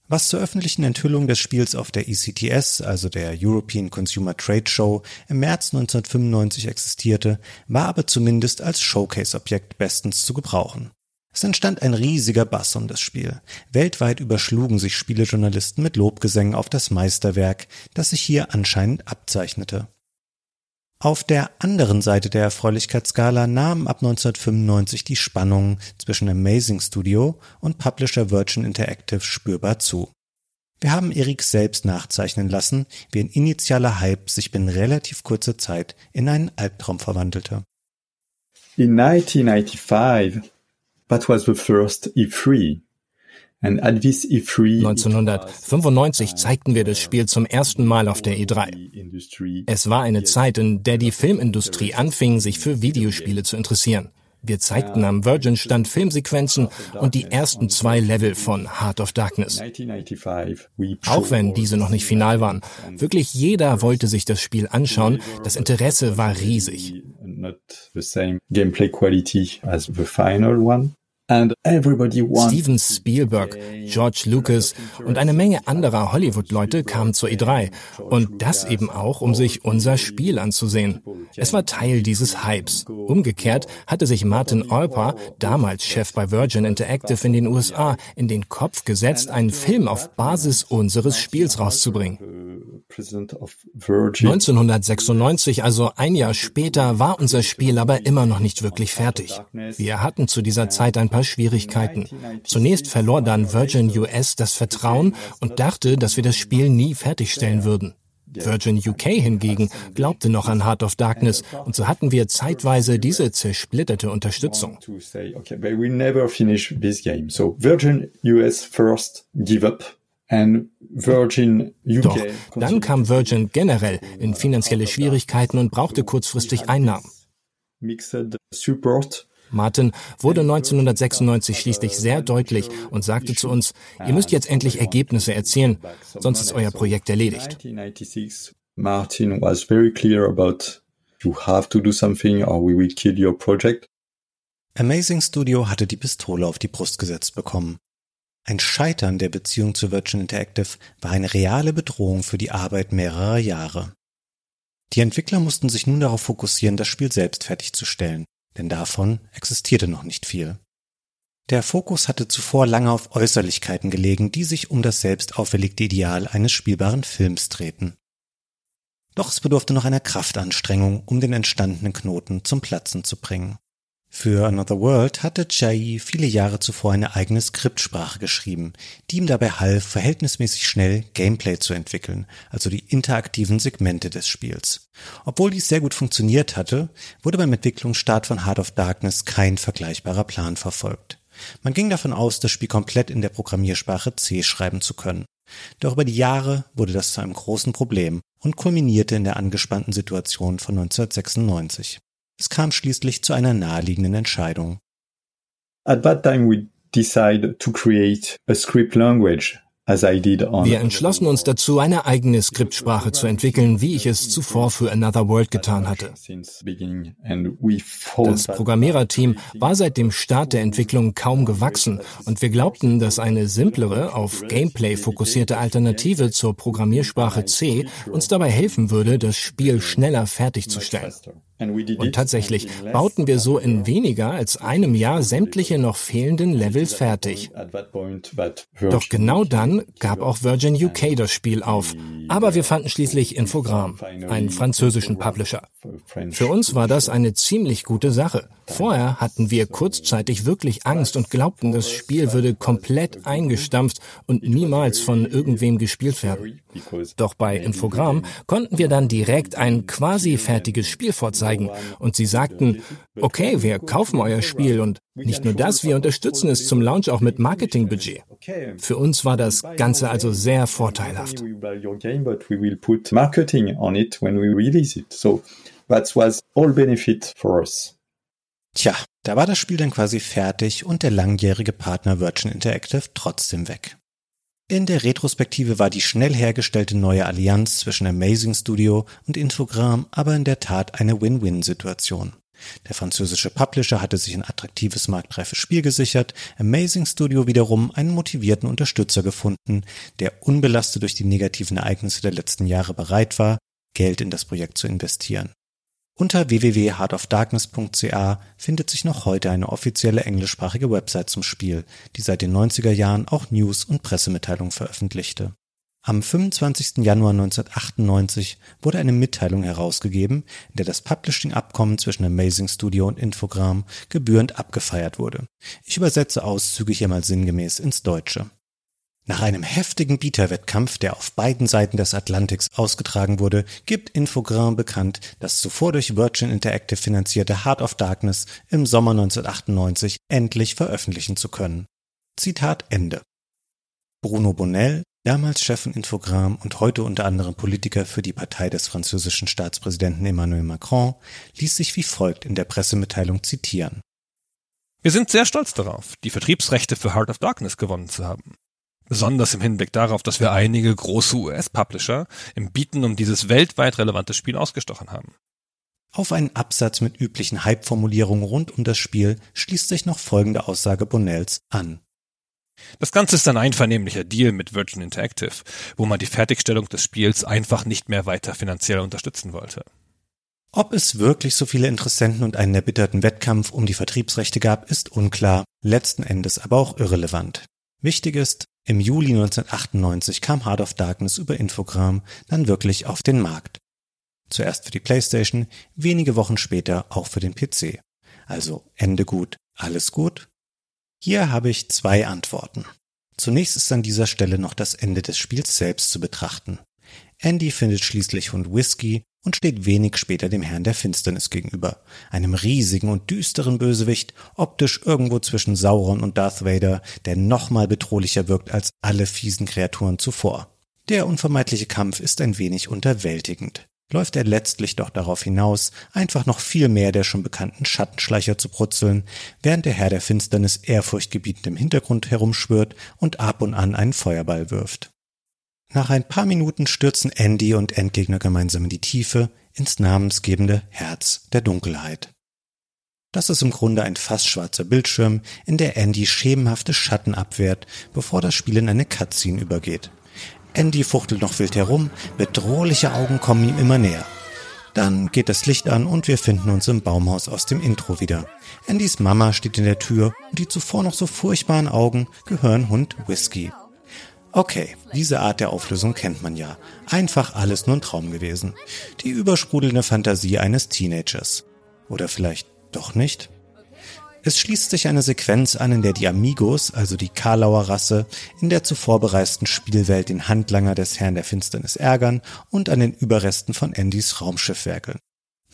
Was zur öffentlichen Enthüllung des Spiels auf der ECTS, also der European Consumer Trade Show, im März 1995 existierte, war aber zumindest als Showcase-Objekt bestens zu gebrauchen. Es entstand ein riesiger Bass um das Spiel. Weltweit überschlugen sich Spielejournalisten mit Lobgesängen auf das Meisterwerk, das sich hier anscheinend abzeichnete. Auf der anderen Seite der Erfreulichkeitsskala nahmen ab 1995 die Spannungen zwischen Amazing Studio und Publisher Virgin Interactive spürbar zu. Wir haben Erik selbst nachzeichnen lassen, wie ein initialer Hype sich binnen relativ kurzer Zeit in einen Albtraum verwandelte. In 1995, that was the first E3. 1995 zeigten wir das Spiel zum ersten Mal auf der E3. Es war eine Zeit, in der die Filmindustrie anfing, sich für Videospiele zu interessieren. Wir zeigten am Virgin-Stand Filmsequenzen und die ersten zwei Level von Heart of Darkness. Auch wenn diese noch nicht final waren. Wirklich jeder wollte sich das Spiel anschauen. Das Interesse war riesig. Gameplay quality as the final one. Steven Spielberg, George Lucas und eine Menge anderer Hollywood-Leute kamen zur E3 und das eben auch, um sich unser Spiel anzusehen. Es war Teil dieses Hypes. Umgekehrt hatte sich Martin Olper, damals Chef bei Virgin Interactive in den USA, in den Kopf gesetzt, einen Film auf Basis unseres Spiels rauszubringen. 1996, also ein Jahr später, war unser Spiel aber immer noch nicht wirklich fertig. Wir hatten zu dieser Zeit ein paar Schwierigkeiten. Zunächst verlor dann Virgin US das Vertrauen und dachte, dass wir das Spiel nie fertigstellen würden. Virgin UK hingegen glaubte noch an Heart of Darkness und so hatten wir zeitweise diese zersplitterte Unterstützung. Virgin US first give up Virgin UK. Doch dann kam Virgin generell in finanzielle Schwierigkeiten und brauchte kurzfristig Einnahmen. Martin wurde 1996 schließlich sehr deutlich und sagte zu uns, ihr müsst jetzt endlich Ergebnisse erzielen, sonst ist euer Projekt erledigt. Martin was very clear about you have to do something or we will kill your project. Amazing Studio hatte die Pistole auf die Brust gesetzt bekommen. Ein Scheitern der Beziehung zu Virgin Interactive war eine reale Bedrohung für die Arbeit mehrerer Jahre. Die Entwickler mussten sich nun darauf fokussieren, das Spiel selbst fertigzustellen, denn davon existierte noch nicht viel. Der Fokus hatte zuvor lange auf Äußerlichkeiten gelegen, die sich um das selbst auferlegte Ideal eines spielbaren Films drehten. Doch es bedurfte noch einer Kraftanstrengung, um den entstandenen Knoten zum Platzen zu bringen. Für Another World hatte Chai viele Jahre zuvor eine eigene Skriptsprache geschrieben, die ihm dabei half, verhältnismäßig schnell Gameplay zu entwickeln, also die interaktiven Segmente des Spiels. Obwohl dies sehr gut funktioniert hatte, wurde beim Entwicklungsstart von Heart of Darkness kein vergleichbarer Plan verfolgt. Man ging davon aus, das Spiel komplett in der Programmiersprache C schreiben zu können. Doch über die Jahre wurde das zu einem großen Problem und kulminierte in der angespannten Situation von 1996. Es kam schließlich zu einer naheliegenden Entscheidung. At that time we decided to create a script language wir entschlossen uns dazu, eine eigene Skriptsprache zu entwickeln, wie ich es zuvor für Another World getan hatte. Das Programmiererteam war seit dem Start der Entwicklung kaum gewachsen und wir glaubten, dass eine simplere, auf Gameplay fokussierte Alternative zur Programmiersprache C uns dabei helfen würde, das Spiel schneller fertigzustellen. Und tatsächlich bauten wir so in weniger als einem Jahr sämtliche noch fehlenden Levels fertig. Doch genau dann gab auch Virgin UK das Spiel auf. Aber wir fanden schließlich Infogramm, einen französischen Publisher. Für uns war das eine ziemlich gute Sache. Vorher hatten wir kurzzeitig wirklich Angst und glaubten, das Spiel würde komplett eingestampft und niemals von irgendwem gespielt werden. Doch bei Infogramm konnten wir dann direkt ein quasi fertiges Spiel vorzeigen und sie sagten, okay, wir kaufen euer Spiel und nicht nur das, wir unterstützen es zum Launch auch mit Marketingbudget. Für uns war das Ganze also sehr vorteilhaft. Tja, da war das Spiel dann quasi fertig und der langjährige Partner Virgin Interactive trotzdem weg. In der Retrospektive war die schnell hergestellte neue Allianz zwischen Amazing Studio und Infogramm aber in der Tat eine Win-Win-Situation. Der französische Publisher hatte sich ein attraktives marktreifes Spiel gesichert, Amazing Studio wiederum einen motivierten Unterstützer gefunden, der unbelastet durch die negativen Ereignisse der letzten Jahre bereit war, Geld in das Projekt zu investieren. Unter www.heartofdarkness.ca findet sich noch heute eine offizielle englischsprachige Website zum Spiel, die seit den 90er Jahren auch News und Pressemitteilungen veröffentlichte. Am 25. Januar 1998 wurde eine Mitteilung herausgegeben, in der das Publishing-Abkommen zwischen Amazing Studio und Infogramm gebührend abgefeiert wurde. Ich übersetze Auszüge hier mal sinngemäß ins Deutsche. Nach einem heftigen Bieterwettkampf, der auf beiden Seiten des Atlantiks ausgetragen wurde, gibt Infograin bekannt, das zuvor durch Virgin Interactive finanzierte Heart of Darkness im Sommer 1998 endlich veröffentlichen zu können. Zitat Ende. Bruno Bonnell, damals Chef von Infograin und heute unter anderem Politiker für die Partei des französischen Staatspräsidenten Emmanuel Macron, ließ sich wie folgt in der Pressemitteilung zitieren. Wir sind sehr stolz darauf, die Vertriebsrechte für Heart of Darkness gewonnen zu haben. Besonders im Hinblick darauf, dass wir einige große US-Publisher im Bieten um dieses weltweit relevante Spiel ausgestochen haben. Auf einen Absatz mit üblichen Hype-Formulierungen rund um das Spiel schließt sich noch folgende Aussage Bonnells an. Das Ganze ist ein einvernehmlicher Deal mit Virgin Interactive, wo man die Fertigstellung des Spiels einfach nicht mehr weiter finanziell unterstützen wollte. Ob es wirklich so viele Interessenten und einen erbitterten Wettkampf um die Vertriebsrechte gab, ist unklar, letzten Endes aber auch irrelevant. Wichtig ist, im Juli 1998 kam Heart of Darkness über Infogramm dann wirklich auf den Markt. Zuerst für die PlayStation, wenige Wochen später auch für den PC. Also Ende gut, alles gut? Hier habe ich zwei Antworten. Zunächst ist an dieser Stelle noch das Ende des Spiels selbst zu betrachten. Andy findet schließlich Hund Whisky und steht wenig später dem Herrn der Finsternis gegenüber, einem riesigen und düsteren Bösewicht, optisch irgendwo zwischen Sauron und Darth Vader, der nochmal bedrohlicher wirkt als alle fiesen Kreaturen zuvor. Der unvermeidliche Kampf ist ein wenig unterwältigend läuft er letztlich doch darauf hinaus, einfach noch viel mehr der schon bekannten Schattenschleicher zu brutzeln, während der Herr der Finsternis ehrfurchtgebietend im Hintergrund herumschwirrt und ab und an einen Feuerball wirft. Nach ein paar Minuten stürzen Andy und Endgegner gemeinsam in die Tiefe, ins namensgebende Herz der Dunkelheit. Das ist im Grunde ein fast schwarzer Bildschirm, in der Andy schemenhafte Schatten abwehrt, bevor das Spiel in eine Cutscene übergeht. Andy fuchtelt noch wild herum, bedrohliche Augen kommen ihm immer näher. Dann geht das Licht an und wir finden uns im Baumhaus aus dem Intro wieder. Andys Mama steht in der Tür und die zuvor noch so furchtbaren Augen gehören Hund Whisky. Okay, diese Art der Auflösung kennt man ja. Einfach alles nur ein Traum gewesen. Die übersprudelnde Fantasie eines Teenagers. Oder vielleicht doch nicht? Es schließt sich eine Sequenz an, in der die Amigos, also die Karlauer Rasse, in der zuvor bereisten Spielwelt den Handlanger des Herrn der Finsternis ärgern und an den Überresten von Andys Raumschiff werkeln.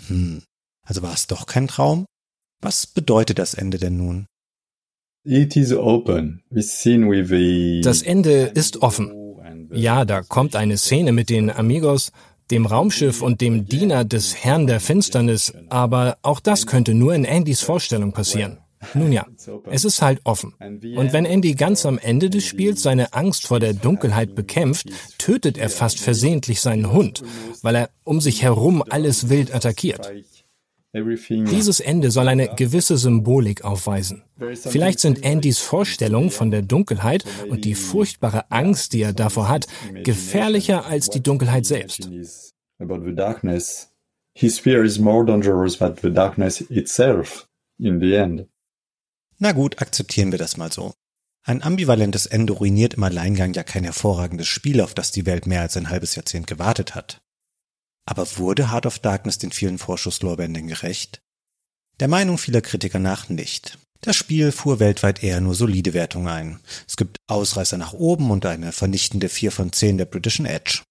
Hm, also war es doch kein Traum? Was bedeutet das Ende denn nun? It is open. Das Ende ist offen. Ja, da kommt eine Szene mit den Amigos, dem Raumschiff und dem Diener des Herrn der Finsternis, aber auch das könnte nur in Andys Vorstellung passieren. Nun ja, es ist halt offen. Und wenn Andy ganz am Ende des Spiels seine Angst vor der Dunkelheit bekämpft, tötet er fast versehentlich seinen Hund, weil er um sich herum alles wild attackiert. Dieses Ende soll eine gewisse Symbolik aufweisen. Vielleicht sind Andys Vorstellungen von der Dunkelheit und die furchtbare Angst, die er davor hat, gefährlicher als die Dunkelheit selbst. His fear is more dangerous than the darkness itself in the end. Na gut, akzeptieren wir das mal so. Ein ambivalentes Ende ruiniert im Alleingang ja kein hervorragendes Spiel, auf das die Welt mehr als ein halbes Jahrzehnt gewartet hat. Aber wurde Heart of Darkness den vielen Vorschusslorbeeren denn gerecht? Der Meinung vieler Kritiker nach nicht. Das Spiel fuhr weltweit eher nur solide Wertungen ein. Es gibt Ausreißer nach oben und eine vernichtende 4 von 10 der Britischen Edge.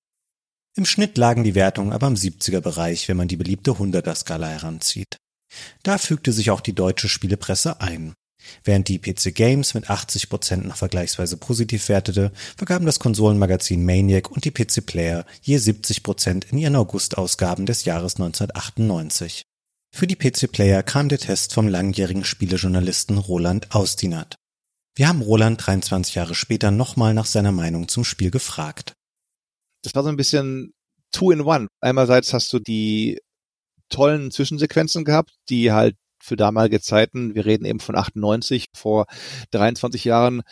Im Schnitt lagen die Wertungen aber im 70er Bereich, wenn man die beliebte 100er Skala heranzieht. Da fügte sich auch die deutsche Spielepresse ein. Während die PC Games mit 80 Prozent noch vergleichsweise positiv wertete, vergaben das Konsolenmagazin Maniac und die PC Player je 70 Prozent in ihren August-Ausgaben des Jahres 1998. Für die PC Player kam der Test vom langjährigen Spielejournalisten Roland Austinat. Wir haben Roland 23 Jahre später nochmal nach seiner Meinung zum Spiel gefragt. Das war so ein bisschen two in one. Einerseits hast du die tollen Zwischensequenzen gehabt, die halt für damalige Zeiten, wir reden eben von 98, vor 23 Jahren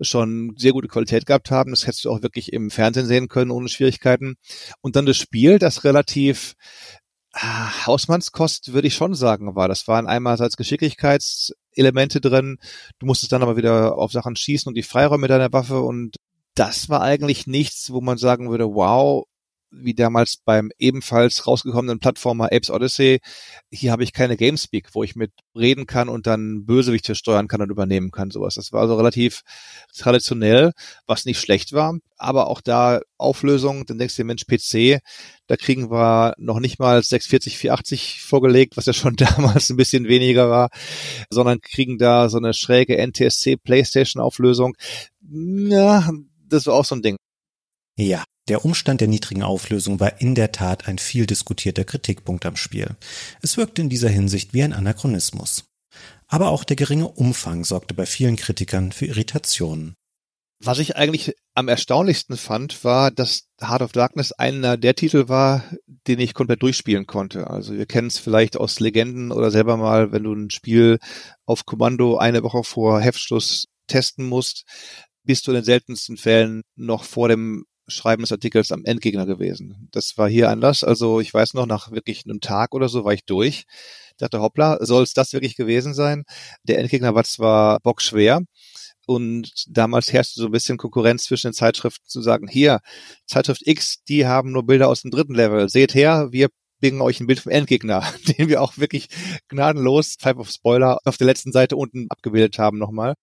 schon sehr gute Qualität gehabt haben. Das hättest du auch wirklich im Fernsehen sehen können ohne Schwierigkeiten. Und dann das Spiel, das relativ ah, Hausmannskost, würde ich schon sagen, war. Das waren einerseits Geschicklichkeitselemente drin. Du musstest dann aber wieder auf Sachen schießen und die Freiräume deiner Waffe und das war eigentlich nichts, wo man sagen würde, wow, wie damals beim ebenfalls rausgekommenen Plattformer Apes Odyssey. Hier habe ich keine Gamespeak, wo ich mit reden kann und dann Bösewichte steuern kann und übernehmen kann, sowas. Das war also relativ traditionell, was nicht schlecht war. Aber auch da Auflösung, dann denkst du dir, Mensch, PC, da kriegen wir noch nicht mal 640, 480 vorgelegt, was ja schon *laughs* damals ein bisschen weniger war, sondern kriegen da so eine schräge NTSC Playstation Auflösung. Ja, das war auch so ein Ding. Ja, der Umstand der niedrigen Auflösung war in der Tat ein viel diskutierter Kritikpunkt am Spiel. Es wirkte in dieser Hinsicht wie ein Anachronismus. Aber auch der geringe Umfang sorgte bei vielen Kritikern für Irritationen. Was ich eigentlich am erstaunlichsten fand, war, dass Heart of Darkness einer der Titel war, den ich komplett durchspielen konnte. Also wir kennen es vielleicht aus Legenden oder selber mal, wenn du ein Spiel auf Kommando eine Woche vor Heftschluss testen musst, bist du in den seltensten Fällen noch vor dem Schreiben des Artikels am Endgegner gewesen. Das war hier anders. Also ich weiß noch, nach wirklich einem Tag oder so war ich durch. Dachte, hoppla, soll es das wirklich gewesen sein? Der Endgegner war zwar bockschwer, und damals herrschte so ein bisschen Konkurrenz zwischen den Zeitschriften zu sagen, hier, Zeitschrift X, die haben nur Bilder aus dem dritten Level. Seht her, wir bringen euch ein Bild vom Endgegner, *laughs* den wir auch wirklich gnadenlos, Type of Spoiler, auf der letzten Seite unten abgebildet haben nochmal.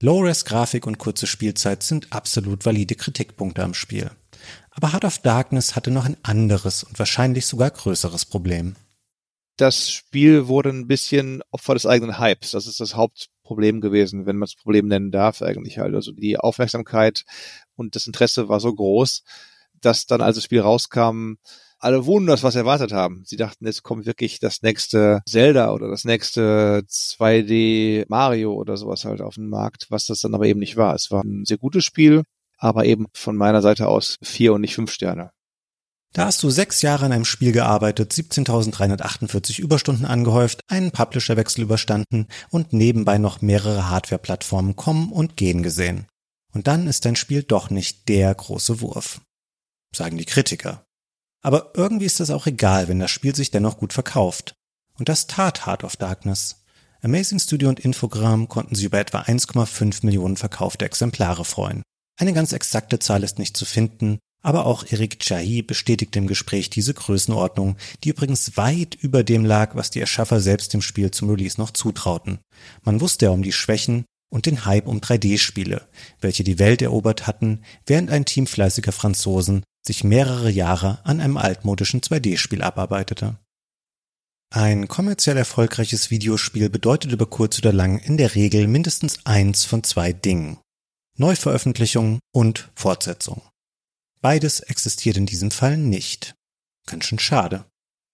Low-Res-Grafik und kurze Spielzeit sind absolut valide Kritikpunkte am Spiel. Aber Heart of Darkness hatte noch ein anderes und wahrscheinlich sogar größeres Problem. Das Spiel wurde ein bisschen Opfer des eigenen Hypes. Das ist das Haupt Problem gewesen, wenn man es Problem nennen darf eigentlich halt. Also die Aufmerksamkeit und das Interesse war so groß, dass dann, als das Spiel rauskam, alle wurden das, was erwartet haben. Sie dachten, jetzt kommt wirklich das nächste Zelda oder das nächste 2D Mario oder sowas halt auf den Markt, was das dann aber eben nicht war. Es war ein sehr gutes Spiel, aber eben von meiner Seite aus vier und nicht fünf Sterne. Da hast du sechs Jahre an einem Spiel gearbeitet, 17.348 Überstunden angehäuft, einen Publisherwechsel überstanden und nebenbei noch mehrere Hardware-Plattformen kommen und gehen gesehen. Und dann ist dein Spiel doch nicht der große Wurf. Sagen die Kritiker. Aber irgendwie ist das auch egal, wenn das Spiel sich dennoch gut verkauft. Und das tat Heart of Darkness. Amazing Studio und Infogramm konnten sich über etwa 1,5 Millionen verkaufte Exemplare freuen. Eine ganz exakte Zahl ist nicht zu finden, aber auch Eric Chahi bestätigt im Gespräch diese Größenordnung, die übrigens weit über dem lag, was die Erschaffer selbst dem Spiel zum Release noch zutrauten. Man wusste ja um die Schwächen und den Hype um 3D-Spiele, welche die Welt erobert hatten, während ein Team fleißiger Franzosen sich mehrere Jahre an einem altmodischen 2D-Spiel abarbeitete. Ein kommerziell erfolgreiches Videospiel bedeutet über kurz oder lang in der Regel mindestens eins von zwei Dingen. Neuveröffentlichung und Fortsetzung. Beides existiert in diesem Fall nicht. Ganz schön schade.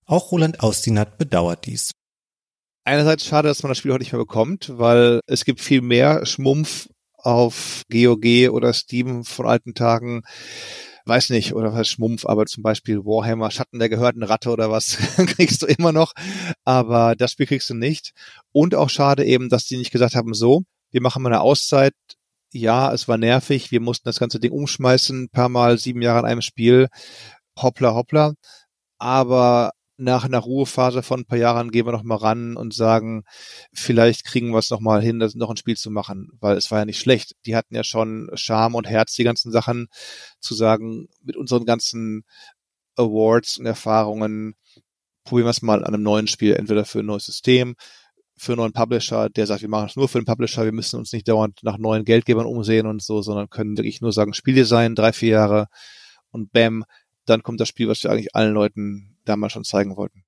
Auch Roland Austinat bedauert dies. Einerseits schade, dass man das Spiel heute nicht mehr bekommt, weil es gibt viel mehr Schmumpf auf GOG oder Steam von alten Tagen. Weiß nicht, oder was Schmumpf, aber zum Beispiel Warhammer, Schatten der gehörten Ratte oder was *laughs* kriegst du immer noch. Aber das Spiel kriegst du nicht. Und auch schade eben, dass die nicht gesagt haben, so, wir machen mal eine Auszeit, ja, es war nervig, wir mussten das ganze Ding umschmeißen, paar Mal sieben Jahre an einem Spiel, hoppla hoppla, aber nach einer Ruhephase von ein paar Jahren gehen wir noch mal ran und sagen, vielleicht kriegen wir es noch mal hin, das noch ein Spiel zu machen, weil es war ja nicht schlecht. Die hatten ja schon Charme und Herz, die ganzen Sachen zu sagen, mit unseren ganzen Awards und Erfahrungen probieren wir es mal an einem neuen Spiel, entweder für ein neues System, für einen neuen Publisher, der sagt, wir machen es nur für den Publisher, wir müssen uns nicht dauernd nach neuen Geldgebern umsehen und so, sondern können wirklich nur sagen, Spieldesign, drei, vier Jahre und bam, dann kommt das Spiel, was wir eigentlich allen Leuten damals schon zeigen wollten.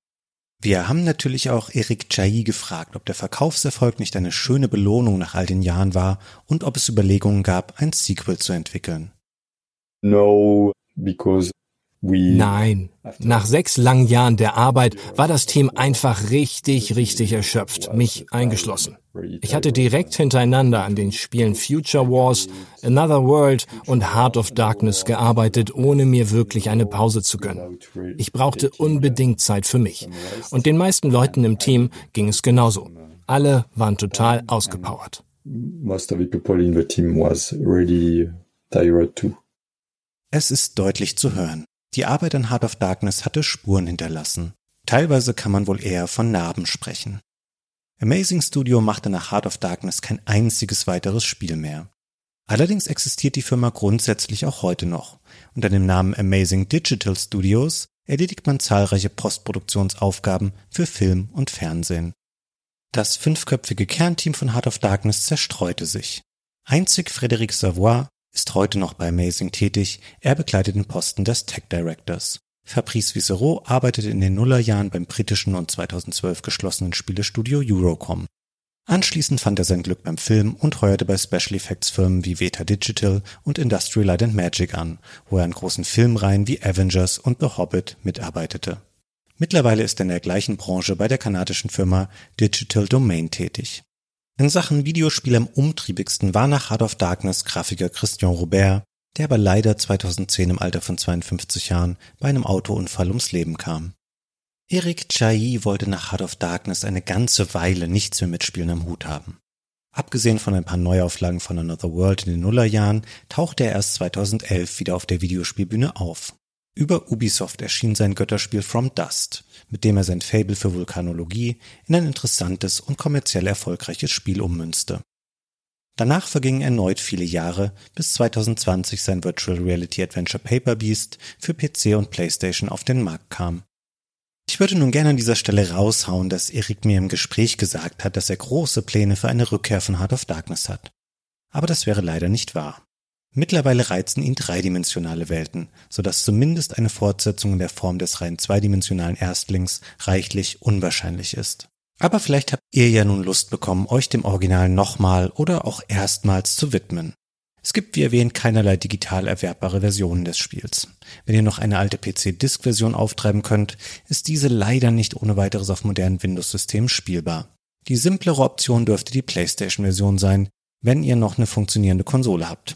Wir haben natürlich auch Eric Chahi gefragt, ob der Verkaufserfolg nicht eine schöne Belohnung nach all den Jahren war und ob es Überlegungen gab, ein Sequel zu entwickeln. No, because Nein, nach sechs langen Jahren der Arbeit war das Team einfach richtig, richtig erschöpft, mich eingeschlossen. Ich hatte direkt hintereinander an den Spielen Future Wars, Another World und Heart of Darkness gearbeitet, ohne mir wirklich eine Pause zu gönnen. Ich brauchte unbedingt Zeit für mich. Und den meisten Leuten im Team ging es genauso. Alle waren total ausgepowert. Most of the people in the team was really tired too. Es ist deutlich zu hören. Die Arbeit an Heart of Darkness hatte Spuren hinterlassen. Teilweise kann man wohl eher von Narben sprechen. Amazing Studio machte nach Heart of Darkness kein einziges weiteres Spiel mehr. Allerdings existiert die Firma grundsätzlich auch heute noch. Unter dem Namen Amazing Digital Studios erledigt man zahlreiche Postproduktionsaufgaben für Film und Fernsehen. Das fünfköpfige Kernteam von Heart of Darkness zerstreute sich. Einzig Frédéric Savoy ist heute noch bei Amazing tätig, er bekleidet den Posten des Tech Directors. Fabrice Vissereau arbeitet in den Nullerjahren beim britischen und 2012 geschlossenen Spielestudio Eurocom. Anschließend fand er sein Glück beim Film und heuerte bei Special Effects Firmen wie Veta Digital und Industrial Light and Magic an, wo er an großen Filmreihen wie Avengers und The Hobbit mitarbeitete. Mittlerweile ist er in der gleichen Branche bei der kanadischen Firma Digital Domain tätig. In Sachen Videospiel am umtriebigsten war nach Heart of Darkness Grafiker Christian Robert, der aber leider 2010 im Alter von 52 Jahren bei einem Autounfall ums Leben kam. Eric Chailly wollte nach Heart of Darkness eine ganze Weile nichts mehr mit Spielen am Hut haben. Abgesehen von ein paar Neuauflagen von Another World in den Nullerjahren tauchte er erst 2011 wieder auf der Videospielbühne auf. Über Ubisoft erschien sein Götterspiel From Dust, mit dem er sein Fable für Vulkanologie in ein interessantes und kommerziell erfolgreiches Spiel ummünzte. Danach vergingen erneut viele Jahre, bis 2020 sein Virtual Reality Adventure Paper Beast für PC und PlayStation auf den Markt kam. Ich würde nun gerne an dieser Stelle raushauen, dass Erik mir im Gespräch gesagt hat, dass er große Pläne für eine Rückkehr von Heart of Darkness hat. Aber das wäre leider nicht wahr. Mittlerweile reizen ihn dreidimensionale Welten, so dass zumindest eine Fortsetzung in der Form des rein zweidimensionalen Erstlings reichlich unwahrscheinlich ist. Aber vielleicht habt ihr ja nun Lust bekommen, euch dem Original nochmal oder auch erstmals zu widmen. Es gibt, wie erwähnt, keinerlei digital erwerbbare Versionen des Spiels. Wenn ihr noch eine alte PC-Disk-Version auftreiben könnt, ist diese leider nicht ohne weiteres auf modernen Windows-Systemen spielbar. Die simplere Option dürfte die PlayStation-Version sein, wenn ihr noch eine funktionierende Konsole habt.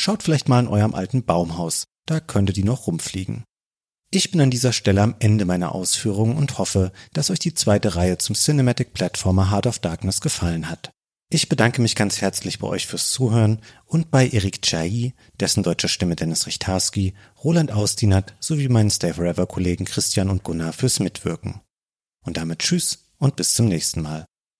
Schaut vielleicht mal in eurem alten Baumhaus, da könnte die noch rumfliegen. Ich bin an dieser Stelle am Ende meiner Ausführungen und hoffe, dass euch die zweite Reihe zum Cinematic Platformer Heart of Darkness gefallen hat. Ich bedanke mich ganz herzlich bei euch fürs Zuhören und bei Erik Chai, dessen deutsche Stimme Dennis Richtarski, Roland Austinat sowie meinen Stay Forever Kollegen Christian und Gunnar fürs Mitwirken. Und damit tschüss und bis zum nächsten Mal.